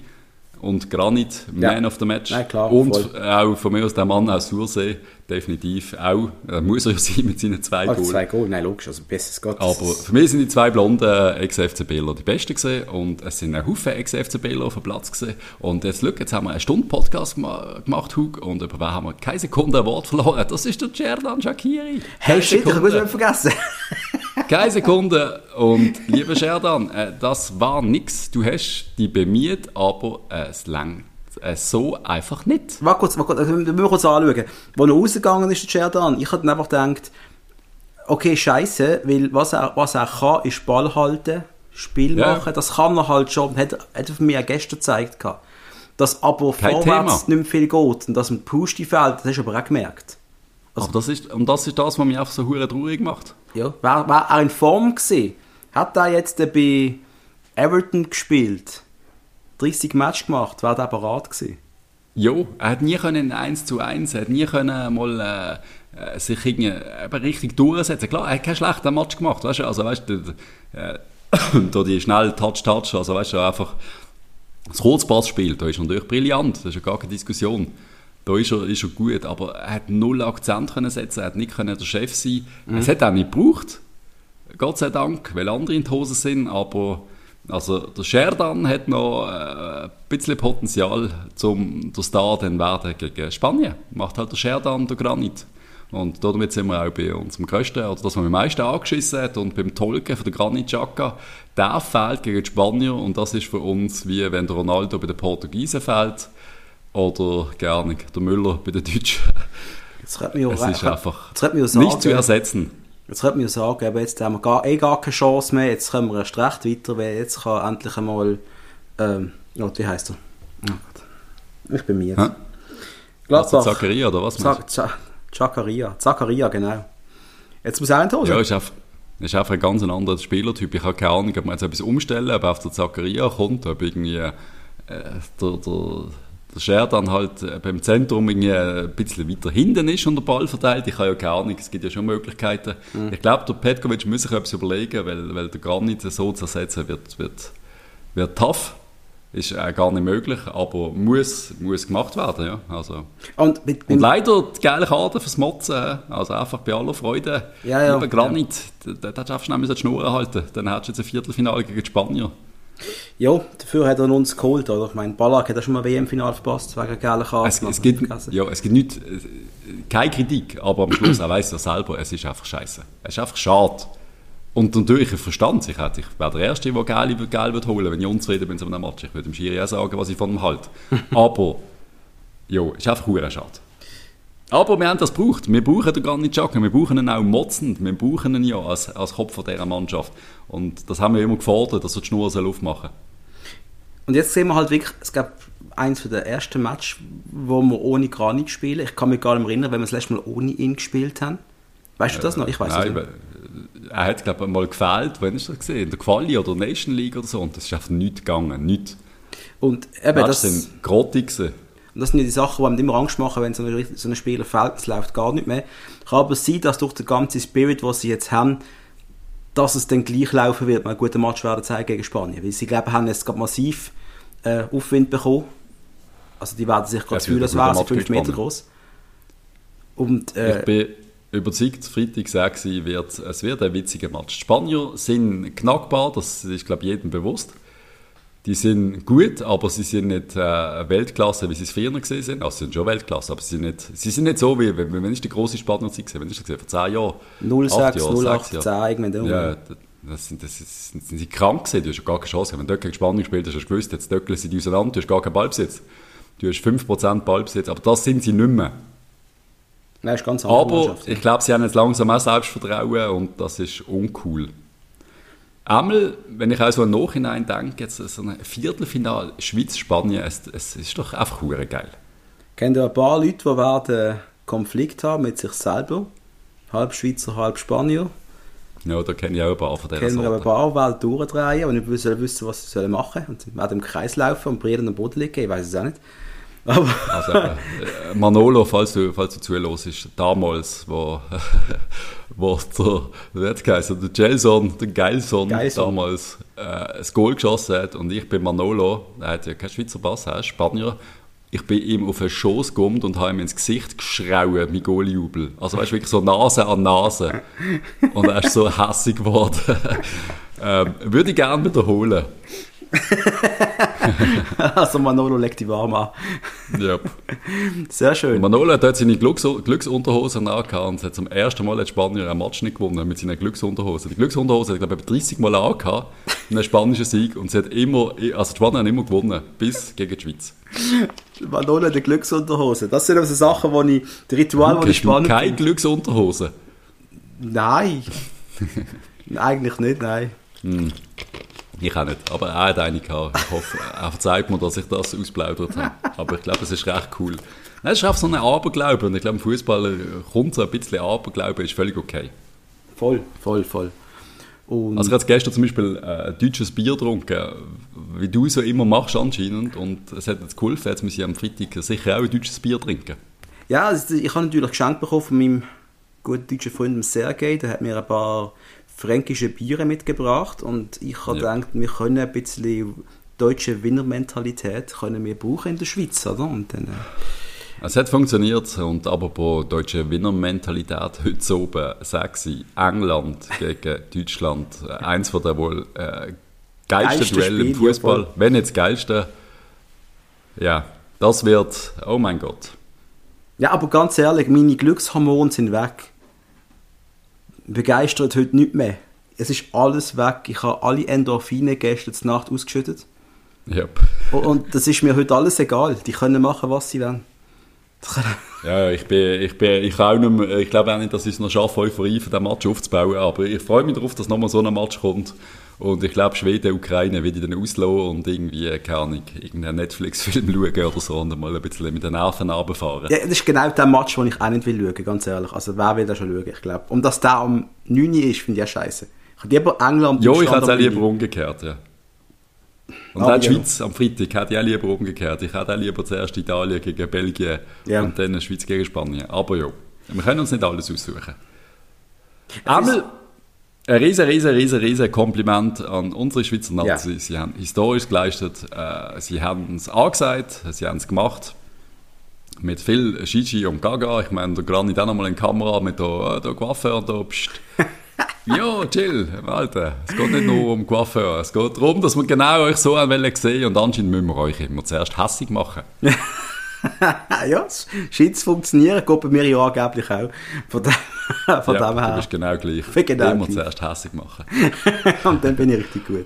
und Granit, Man ja. of the Match. Nein, klar, und voll. auch von mir aus der Mann aus Sursee, definitiv auch. Er muss er ja sein mit seinen zwei Goals. zwei Goals, nein, logisch, also besseres Gott. Aber für mich sind die zwei blonden Ex-FCBler die besten gesehen und es sind ein Haufen Ex-FCBler auf dem Platz gesehen. Und jetzt, look, jetzt haben wir eine Stunde Podcast gemacht, Hug, und über wen haben wir keine Sekunde ein Wort verloren. Das ist der Cerdan Shakiri. Hey, shit, ich muss nicht vergessen. Keine Sekunde. Und lieber Sherdan, äh, das war nichts. Du hast dich bemüht, aber äh, es langt äh, so einfach nicht. Warte kurz, warte kurz, also, wir müssen kurz anschauen. Als er rausgegangen ist, der Sherdan, ich habe einfach gedacht, okay, scheiße, weil was er, was er kann, ist Ball halten, Spiel ja. machen. Das kann er halt schon. Hat, hat er auch gestern gezeigt. Dass aber Kein vorwärts Thema. nicht mehr viel geht und dass ein Pusti fehlt, das hast du aber auch gemerkt. Also, das ist, und das ist das, was mich einfach so hure traurig macht. Ja, wäre wär er in Form gewesen, hat er jetzt bei Everton gespielt, 30 Matches gemacht, wäre der parat gewesen. Jo, er hat nie können 1 zu 1, er hat nie können mal äh, sich irgendwie richtig durchsetzen. Klar, er hat keinen schlechten Match gemacht, weißt du, also weißt du, äh, da die schnell Touch-Touch, also weißt du, einfach das Kurzpassspiel, da ist natürlich brillant, das ist ja gar keine Diskussion. Da ist er, ist er gut, aber er hat null Akzent können setzen, er hat nicht können der Chef sein. Mhm. Es hat auch nicht gebraucht, Gott sei Dank, weil andere in die Hose sind, aber also der Sherdan hat noch äh, ein bisschen Potenzial, um der Star dann werden gegen Spanien. Macht halt der Sherdan der Granit. Und damit sind wir auch bei unserem größten, oder das, was wir am meisten angeschissen hat, und beim Tolken von der Granit Xhaka, der fehlt gegen die Spanier und das ist für uns wie wenn der Ronaldo bei den Portugiesen fehlt oder gar nicht der Müller bei den Deutschen. Jetzt könnte man es ist einfach sagen, nicht zu ersetzen. Jetzt könnte man sagen, aber jetzt haben wir gar, eh gar keine Chance mehr, jetzt können wir erst recht weiter, weil jetzt kann endlich einmal, ähm, oh, wie heisst er? Oh Gott. Ich bin mir jetzt. Gladbach. Zakaria oder was? Zakaria. Zakaria, genau. Jetzt muss er enttäuschen. Ja, ist einfach, ist einfach ein ganz anderer Spielertyp. Ich habe keine Ahnung, ob man jetzt etwas umstellen, ob auf der Zakaria kommt, ob irgendwie äh, der, der, der Scher dann halt äh, beim Zentrum irgendwie ein bisschen weiter hinten ist und der Ball verteilt. Ich habe ja keine Ahnung, es gibt ja schon Möglichkeiten. Mhm. Ich glaube, der Petkovic muss sich etwas überlegen, weil, weil der Granit so zu ersetzen wird, wird, wird tough ist äh, gar nicht möglich, aber muss, muss gemacht werden. Ja. Also. Und, mit, und leider die geile Karte fürs Motzen, also einfach bei aller Freude. Ja, ja, Lieber Granit, ja. da, darfst du nämlich die Schnur halten, dann hättest du jetzt ein Viertelfinale gegen die Spanier. Ja, dafür hat er uns geholt, oder? Ich meine, Ballack hat ja schon mal WM-Finale verpasst, wegen geiler Karte. Es, es, gibt, ja, es gibt nicht, äh, keine Kritik, aber am Schluss, er weiß ja selber, es ist einfach scheiße. Es ist einfach schade. Und natürlich, ich verstand sich. Ich wäre der Erste, der Geld, Geld wird holen wenn ich unzufrieden bin zu einem Match. Ich würde dem Schiri auch sagen, was ich von ihm halte. Aber, ja, ist einfach schade. Aber wir haben das gebraucht. Wir brauchen den Granit Xhaka, wir brauchen ihn auch motzend. Wir brauchen ihn ja als, als Kopf dieser Mannschaft. Und das haben wir immer gefordert, dass er die Schnur aufmachen soll. Und jetzt sehen wir halt wirklich, es gab eins der ersten Matches, wo wir ohne Granit spielen. Ich kann mich gar nicht mehr erinnern, wenn wir das letzte Mal ohne ihn gespielt haben. Weißt du das noch? Ich weiß es nicht er hat, glaube ich, mal gefehlt, wann ist das gesehen? In der Quali oder Nation League oder so. Und das ist einfach nichts gegangen, nichts. Und eben, das sind grottig und das sind ja die Sachen, die einem immer Angst machen, wenn so ein, so ein Spieler fällt, es läuft gar nicht mehr. Kann aber sein, dass durch den ganzen Spirit, den sie jetzt haben, dass es dann gleich laufen wird, mal einen guten Match werden zeigen gegen Spanien. Weil sie, glaube haben jetzt gerade massiv äh, Aufwind bekommen. Also die werden sich gerade fühlen, als wären sie 5 Meter groß. Und, äh, ich bin überzeugt, Freitag 6 wird, es wird ein witziger Match. Die Spanier sind knackbar, das ist, glaube ich, jedem bewusst. Die sind gut, aber sie sind nicht äh, Weltklasse, wie sie es früher gesehen sind. Also sie sind schon Weltklasse, aber sie sind nicht, sie sind nicht so wie, wenn, wenn ist die große Spanier-Zeit gesehen? Wenn ist das gesehen? Vor 10 Jahren? 06, 08, 10, irgendwann. Ja, das sind, das sind, sind sie krank gewesen, du hast gar keine Chance. Wenn du gegen Spanien gespielt hast, hast du gewusst, jetzt döckeln sie die auseinander, du hast gar keinen Ballbesitz. Du hast 5% Ballbesitz, aber das sind sie nicht mehr. Nein, ist ganz Aber ich glaube, sie haben jetzt langsam auch Selbstvertrauen und das ist uncool. Einmal, wenn ich auch so im Nachhinein denke, jetzt so ein Viertelfinal Schweiz-Spanien, es, es, ist doch einfach hure geil. Kennt ihr ein paar Leute, die werden Konflikt haben mit sich selber? Halb Schweizer, halb Spanier. Ja, da kenne ich auch ein paar von denen. Kennen wir ein paar, die durchdrehen und nicht wissen, was sie machen sollen. Und sie werden im Kreis laufen und Brieren am Boden liegen, ich weiß es auch nicht. Aber also, äh, Manolo, falls du, falls du zuhörst, damals, wo, wo der, hat geheißen, der Gelson, der Geilson, Geilson. damals äh, ein Goal geschossen hat und ich bin Manolo, er hat ja keinen Schweizer Pass, er ist Spanier, ich bin ihm auf den Schoß gekommen und habe ihm ins Gesicht geschrauen, mein Goaljubel. Also weißt du, wirklich so Nase an Nase. Und er ist so hässig geworden. ähm, würde ich gerne wiederholen. also Manolo legt die warm an. Yep. Sehr schön. Manolo hat dort seine Glücks Glücksunterhosen angehabt und hat zum ersten Mal in Spanien einen Match nicht gewonnen mit seinen Glücksunterhosen. Die Glücksunterhosen hat er, glaube ich, 30 Mal angehabt, einen spanischen Sieg und sie hat immer, also die Spanier haben immer gewonnen, bis gegen die Schweiz. Manolo hat eine Glücksunterhose. Das sind also Sachen, wo ich, die Ritual, die ich spannend keine Glücksunterhosen? Nein. Eigentlich nicht, nein. Hm. Ich auch nicht, aber er hat eine gehabt. Ich hoffe, er zeigt mir, dass ich das ausplaudert habe. Aber ich glaube, es ist recht cool. Es ist einfach so ein Aberglaube und ich glaube, im Fußballer kommt so ein bisschen Aberglaube, ist völlig okay. Voll, voll, voll. Und also ich gestern zum Beispiel äh, deutsches Bier getrunken, wie du so immer machst anscheinend und es hat jetzt geholfen, jetzt muss ich am Freitag sicher auch ein deutsches Bier trinken. Ja, also ich habe natürlich geschenkt bekommen von meinem guten deutschen Freund Sergei, der hat mir ein paar fränkische Biere mitgebracht und ich habe ja. gedacht, wir können ein bisschen deutsche Winnermentalität können wir brauchen in der Schweiz, oder? Und dann, äh es hat funktioniert und aber bei deutsche Winnermentalität heute oben sechs England gegen Deutschland eins von der wohl äh, geilsten Duell im Fußball, wenn das geilste. Ja, das wird, oh mein Gott. Ja, aber ganz ehrlich, meine Glückshormone sind weg. Begeistert heute nicht mehr. Es ist alles weg. Ich habe alle Endorphine gestern Nacht ausgeschüttet. Yep. Und das ist mir heute alles egal. Die können machen, was sie wollen. ja, ich bin, ich bin, ich auch nicht mehr, ich glaube auch nicht, dass ich es noch schaffe, Euphorie für den Match aufzubauen, aber ich freue mich darauf, dass nochmal so ein Match kommt. Und ich glaube, Schweden, Ukraine will ich dann auslassen und irgendwie, keine Ahnung, irgendeinen Netflix-Film schauen oder so und mal ein bisschen mit den Nerven runterfahren. Ja, das ist genau der Match, den ich auch nicht will schauen, ganz ehrlich. Also, wer will da schon schauen, ich glaube. Und dass der am 9 ist, finde ich ja scheiße. Ich hätte lieber England Ja, ich hätte es auch lieber umgekehrt, ja. Und ah, auch die ja. Schweiz am Freitag hätte ich auch lieber umgekehrt. Ich hätte auch lieber zuerst Italien gegen Belgien ja. und dann Schweiz gegen Spanien. Aber ja, wir können uns nicht alles aussuchen. Einmal ein riesen, riesen, riesen, riesen Kompliment an unsere Schweizer Nazi. Ja. Sie haben historisch geleistet, äh, sie haben es angesagt, sie haben es gemacht. Mit viel Gigi und Gaga. Ich meine, der Granit auch nochmal in die Kamera mit der, äh, der Coiffeur und der Psst. Ja, chill, Alter. Es geht nicht nur um Coiffeur. Es geht darum, dass wir genau euch so sehen und anscheinend müssen wir euch immer zuerst hässig machen. ja, scheint zu funktionieren. Geht bei mir ja angeblich auch. Von dem, von ja, dem her. Du bist genau gleich. Ich genau immer gleich. zuerst hässig machen. und dann bin ich richtig gut.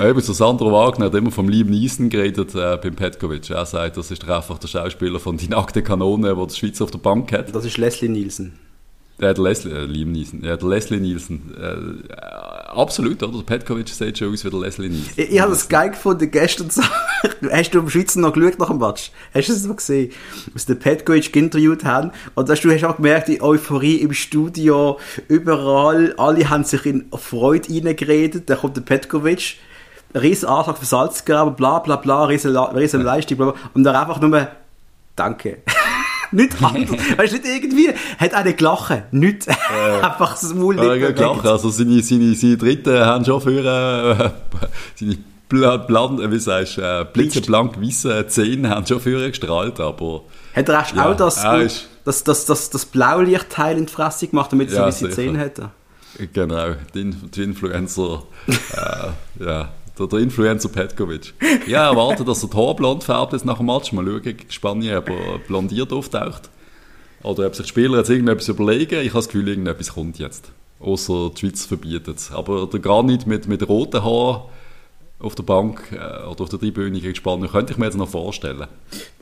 Eben, so Sandro Wagner hat immer vom lieben Niesen geredet äh, beim Petkovic. Er sagt, das ist einfach der Schauspieler von Die nackte Kanone, der die Schweiz auf der Bank hat. Das ist Leslie Nielsen. Ja, der Leslie, äh, Liam Neeson. Ja, der Leslie Nielsen. Äh, absolut, oder? Der Petkovic sieht schon aus wie der Leslie Nielsen. Ich, ich habe das geil gefunden gestern. hast du am Schweizer noch geschaut nach dem Match? Hast du es noch gesehen? Was der Petkovic geinterviewt haben. Und du hast auch gemerkt, die Euphorie im Studio, überall, alle haben sich in Freude reingeredet. Dann kommt der Petkovic, riesen Antrag für Salzgraben, bla bla bla, riesen, riesen Leistung, bla, bla. Und dann einfach nur, danke. nicht anders. weißt du, nicht irgendwie, hat einer gelacht. Nicht. Äh, Einfach das Maul nicht. Äh, gelacht. Also seine, seine, seine Dritten haben schon für, äh, seine blan, wie sagst, äh, blitzeblank weiße Zähne haben schon für gestrahlt, aber... Hat er ja, auch das, ist, das, das, das, das Blaulichtteil in die Fresse gemacht, damit er ja, so weiße Zähne hätte? Genau, die, die Influencer, äh, ja der, der Influencer Petkovic. Ja, erwarte, dass er die Haare blond färbt jetzt nach dem Match. Mal schauen gegen Spanien, ob er blondiert auftaucht. Oder ob sich die Spieler jetzt irgendetwas überlegen. Ich habe das Gefühl, irgendetwas kommt jetzt. Außer die Schweiz verbietet es. Aber der Granit mit, mit roten Haaren auf der Bank äh, oder auf der Tribüne gegen Spanien könnte ich mir jetzt noch vorstellen.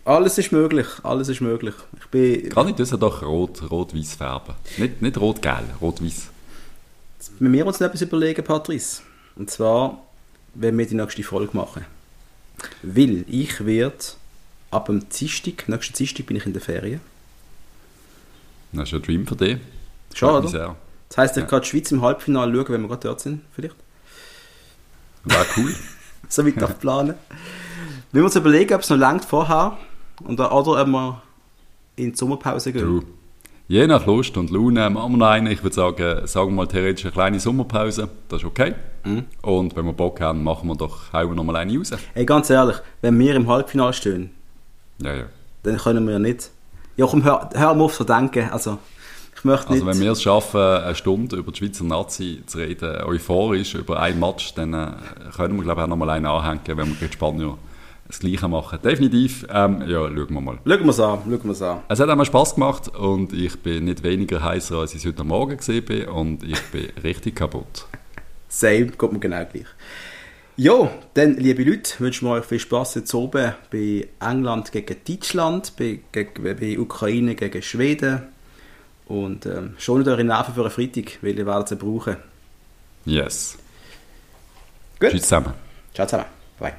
Alles ist möglich, alles ist möglich. Ich bin... Granit das doch rot, rot-weiß färben. Nicht, nicht rot-gelb, rot-weiß. Wir uns noch etwas überlegen, Patrice. Und zwar wenn wir die nächste Folge machen. Weil ich werde ab dem Dienstag, nächsten Dienstag bin ich in der Ferien. Das ist ein Dream für dich. Schon, oder? Das heisst, ich ja. kann die Schweiz im Halbfinale schauen, wenn wir gerade dort sind, vielleicht. Wäre cool. so weit auf planen. Wir uns überlegen, ob es noch langt vorher oder, oder ob wir in die Sommerpause gehen. Du. Je nach Lust und Laune machen wir noch einen. Ich würde sagen, sagen wir mal theoretisch eine kleine Sommerpause. Das ist okay. Mhm. Und wenn wir Bock haben, machen wir doch, hauen wir noch mal eine raus. Ey, ganz ehrlich, wenn wir im Halbfinale stehen, ja, ja. dann können wir ja nicht... Ja, komm, hör, hör mal auf zu denken. Also, ich möchte also wenn wir es schaffen, eine Stunde über die Schweizer Nazi zu reden, euphorisch über einen Match, dann äh, können wir, glaube ich, auch noch mal einen anhängen, wenn wir gegen Spanien das Gleiche machen. Definitiv, ähm, ja, schauen wir mal. Schauen wir es an, schauen wir es an. Es hat einmal Spass gemacht und ich bin nicht weniger heißer, als ich es heute Morgen gesehen bin und ich bin richtig kaputt. Same, geht mir genau gleich. Ja, dann, liebe Leute, wünschen wir euch viel Spaß jetzt oben bei England gegen Deutschland, bei, gegen, bei Ukraine gegen Schweden. Und ähm, schont eure Nerven für einen Freitag, weil ihr werdet sie brauchen. Yes. Gut. Tschüss zusammen. Ciao zusammen. Bye.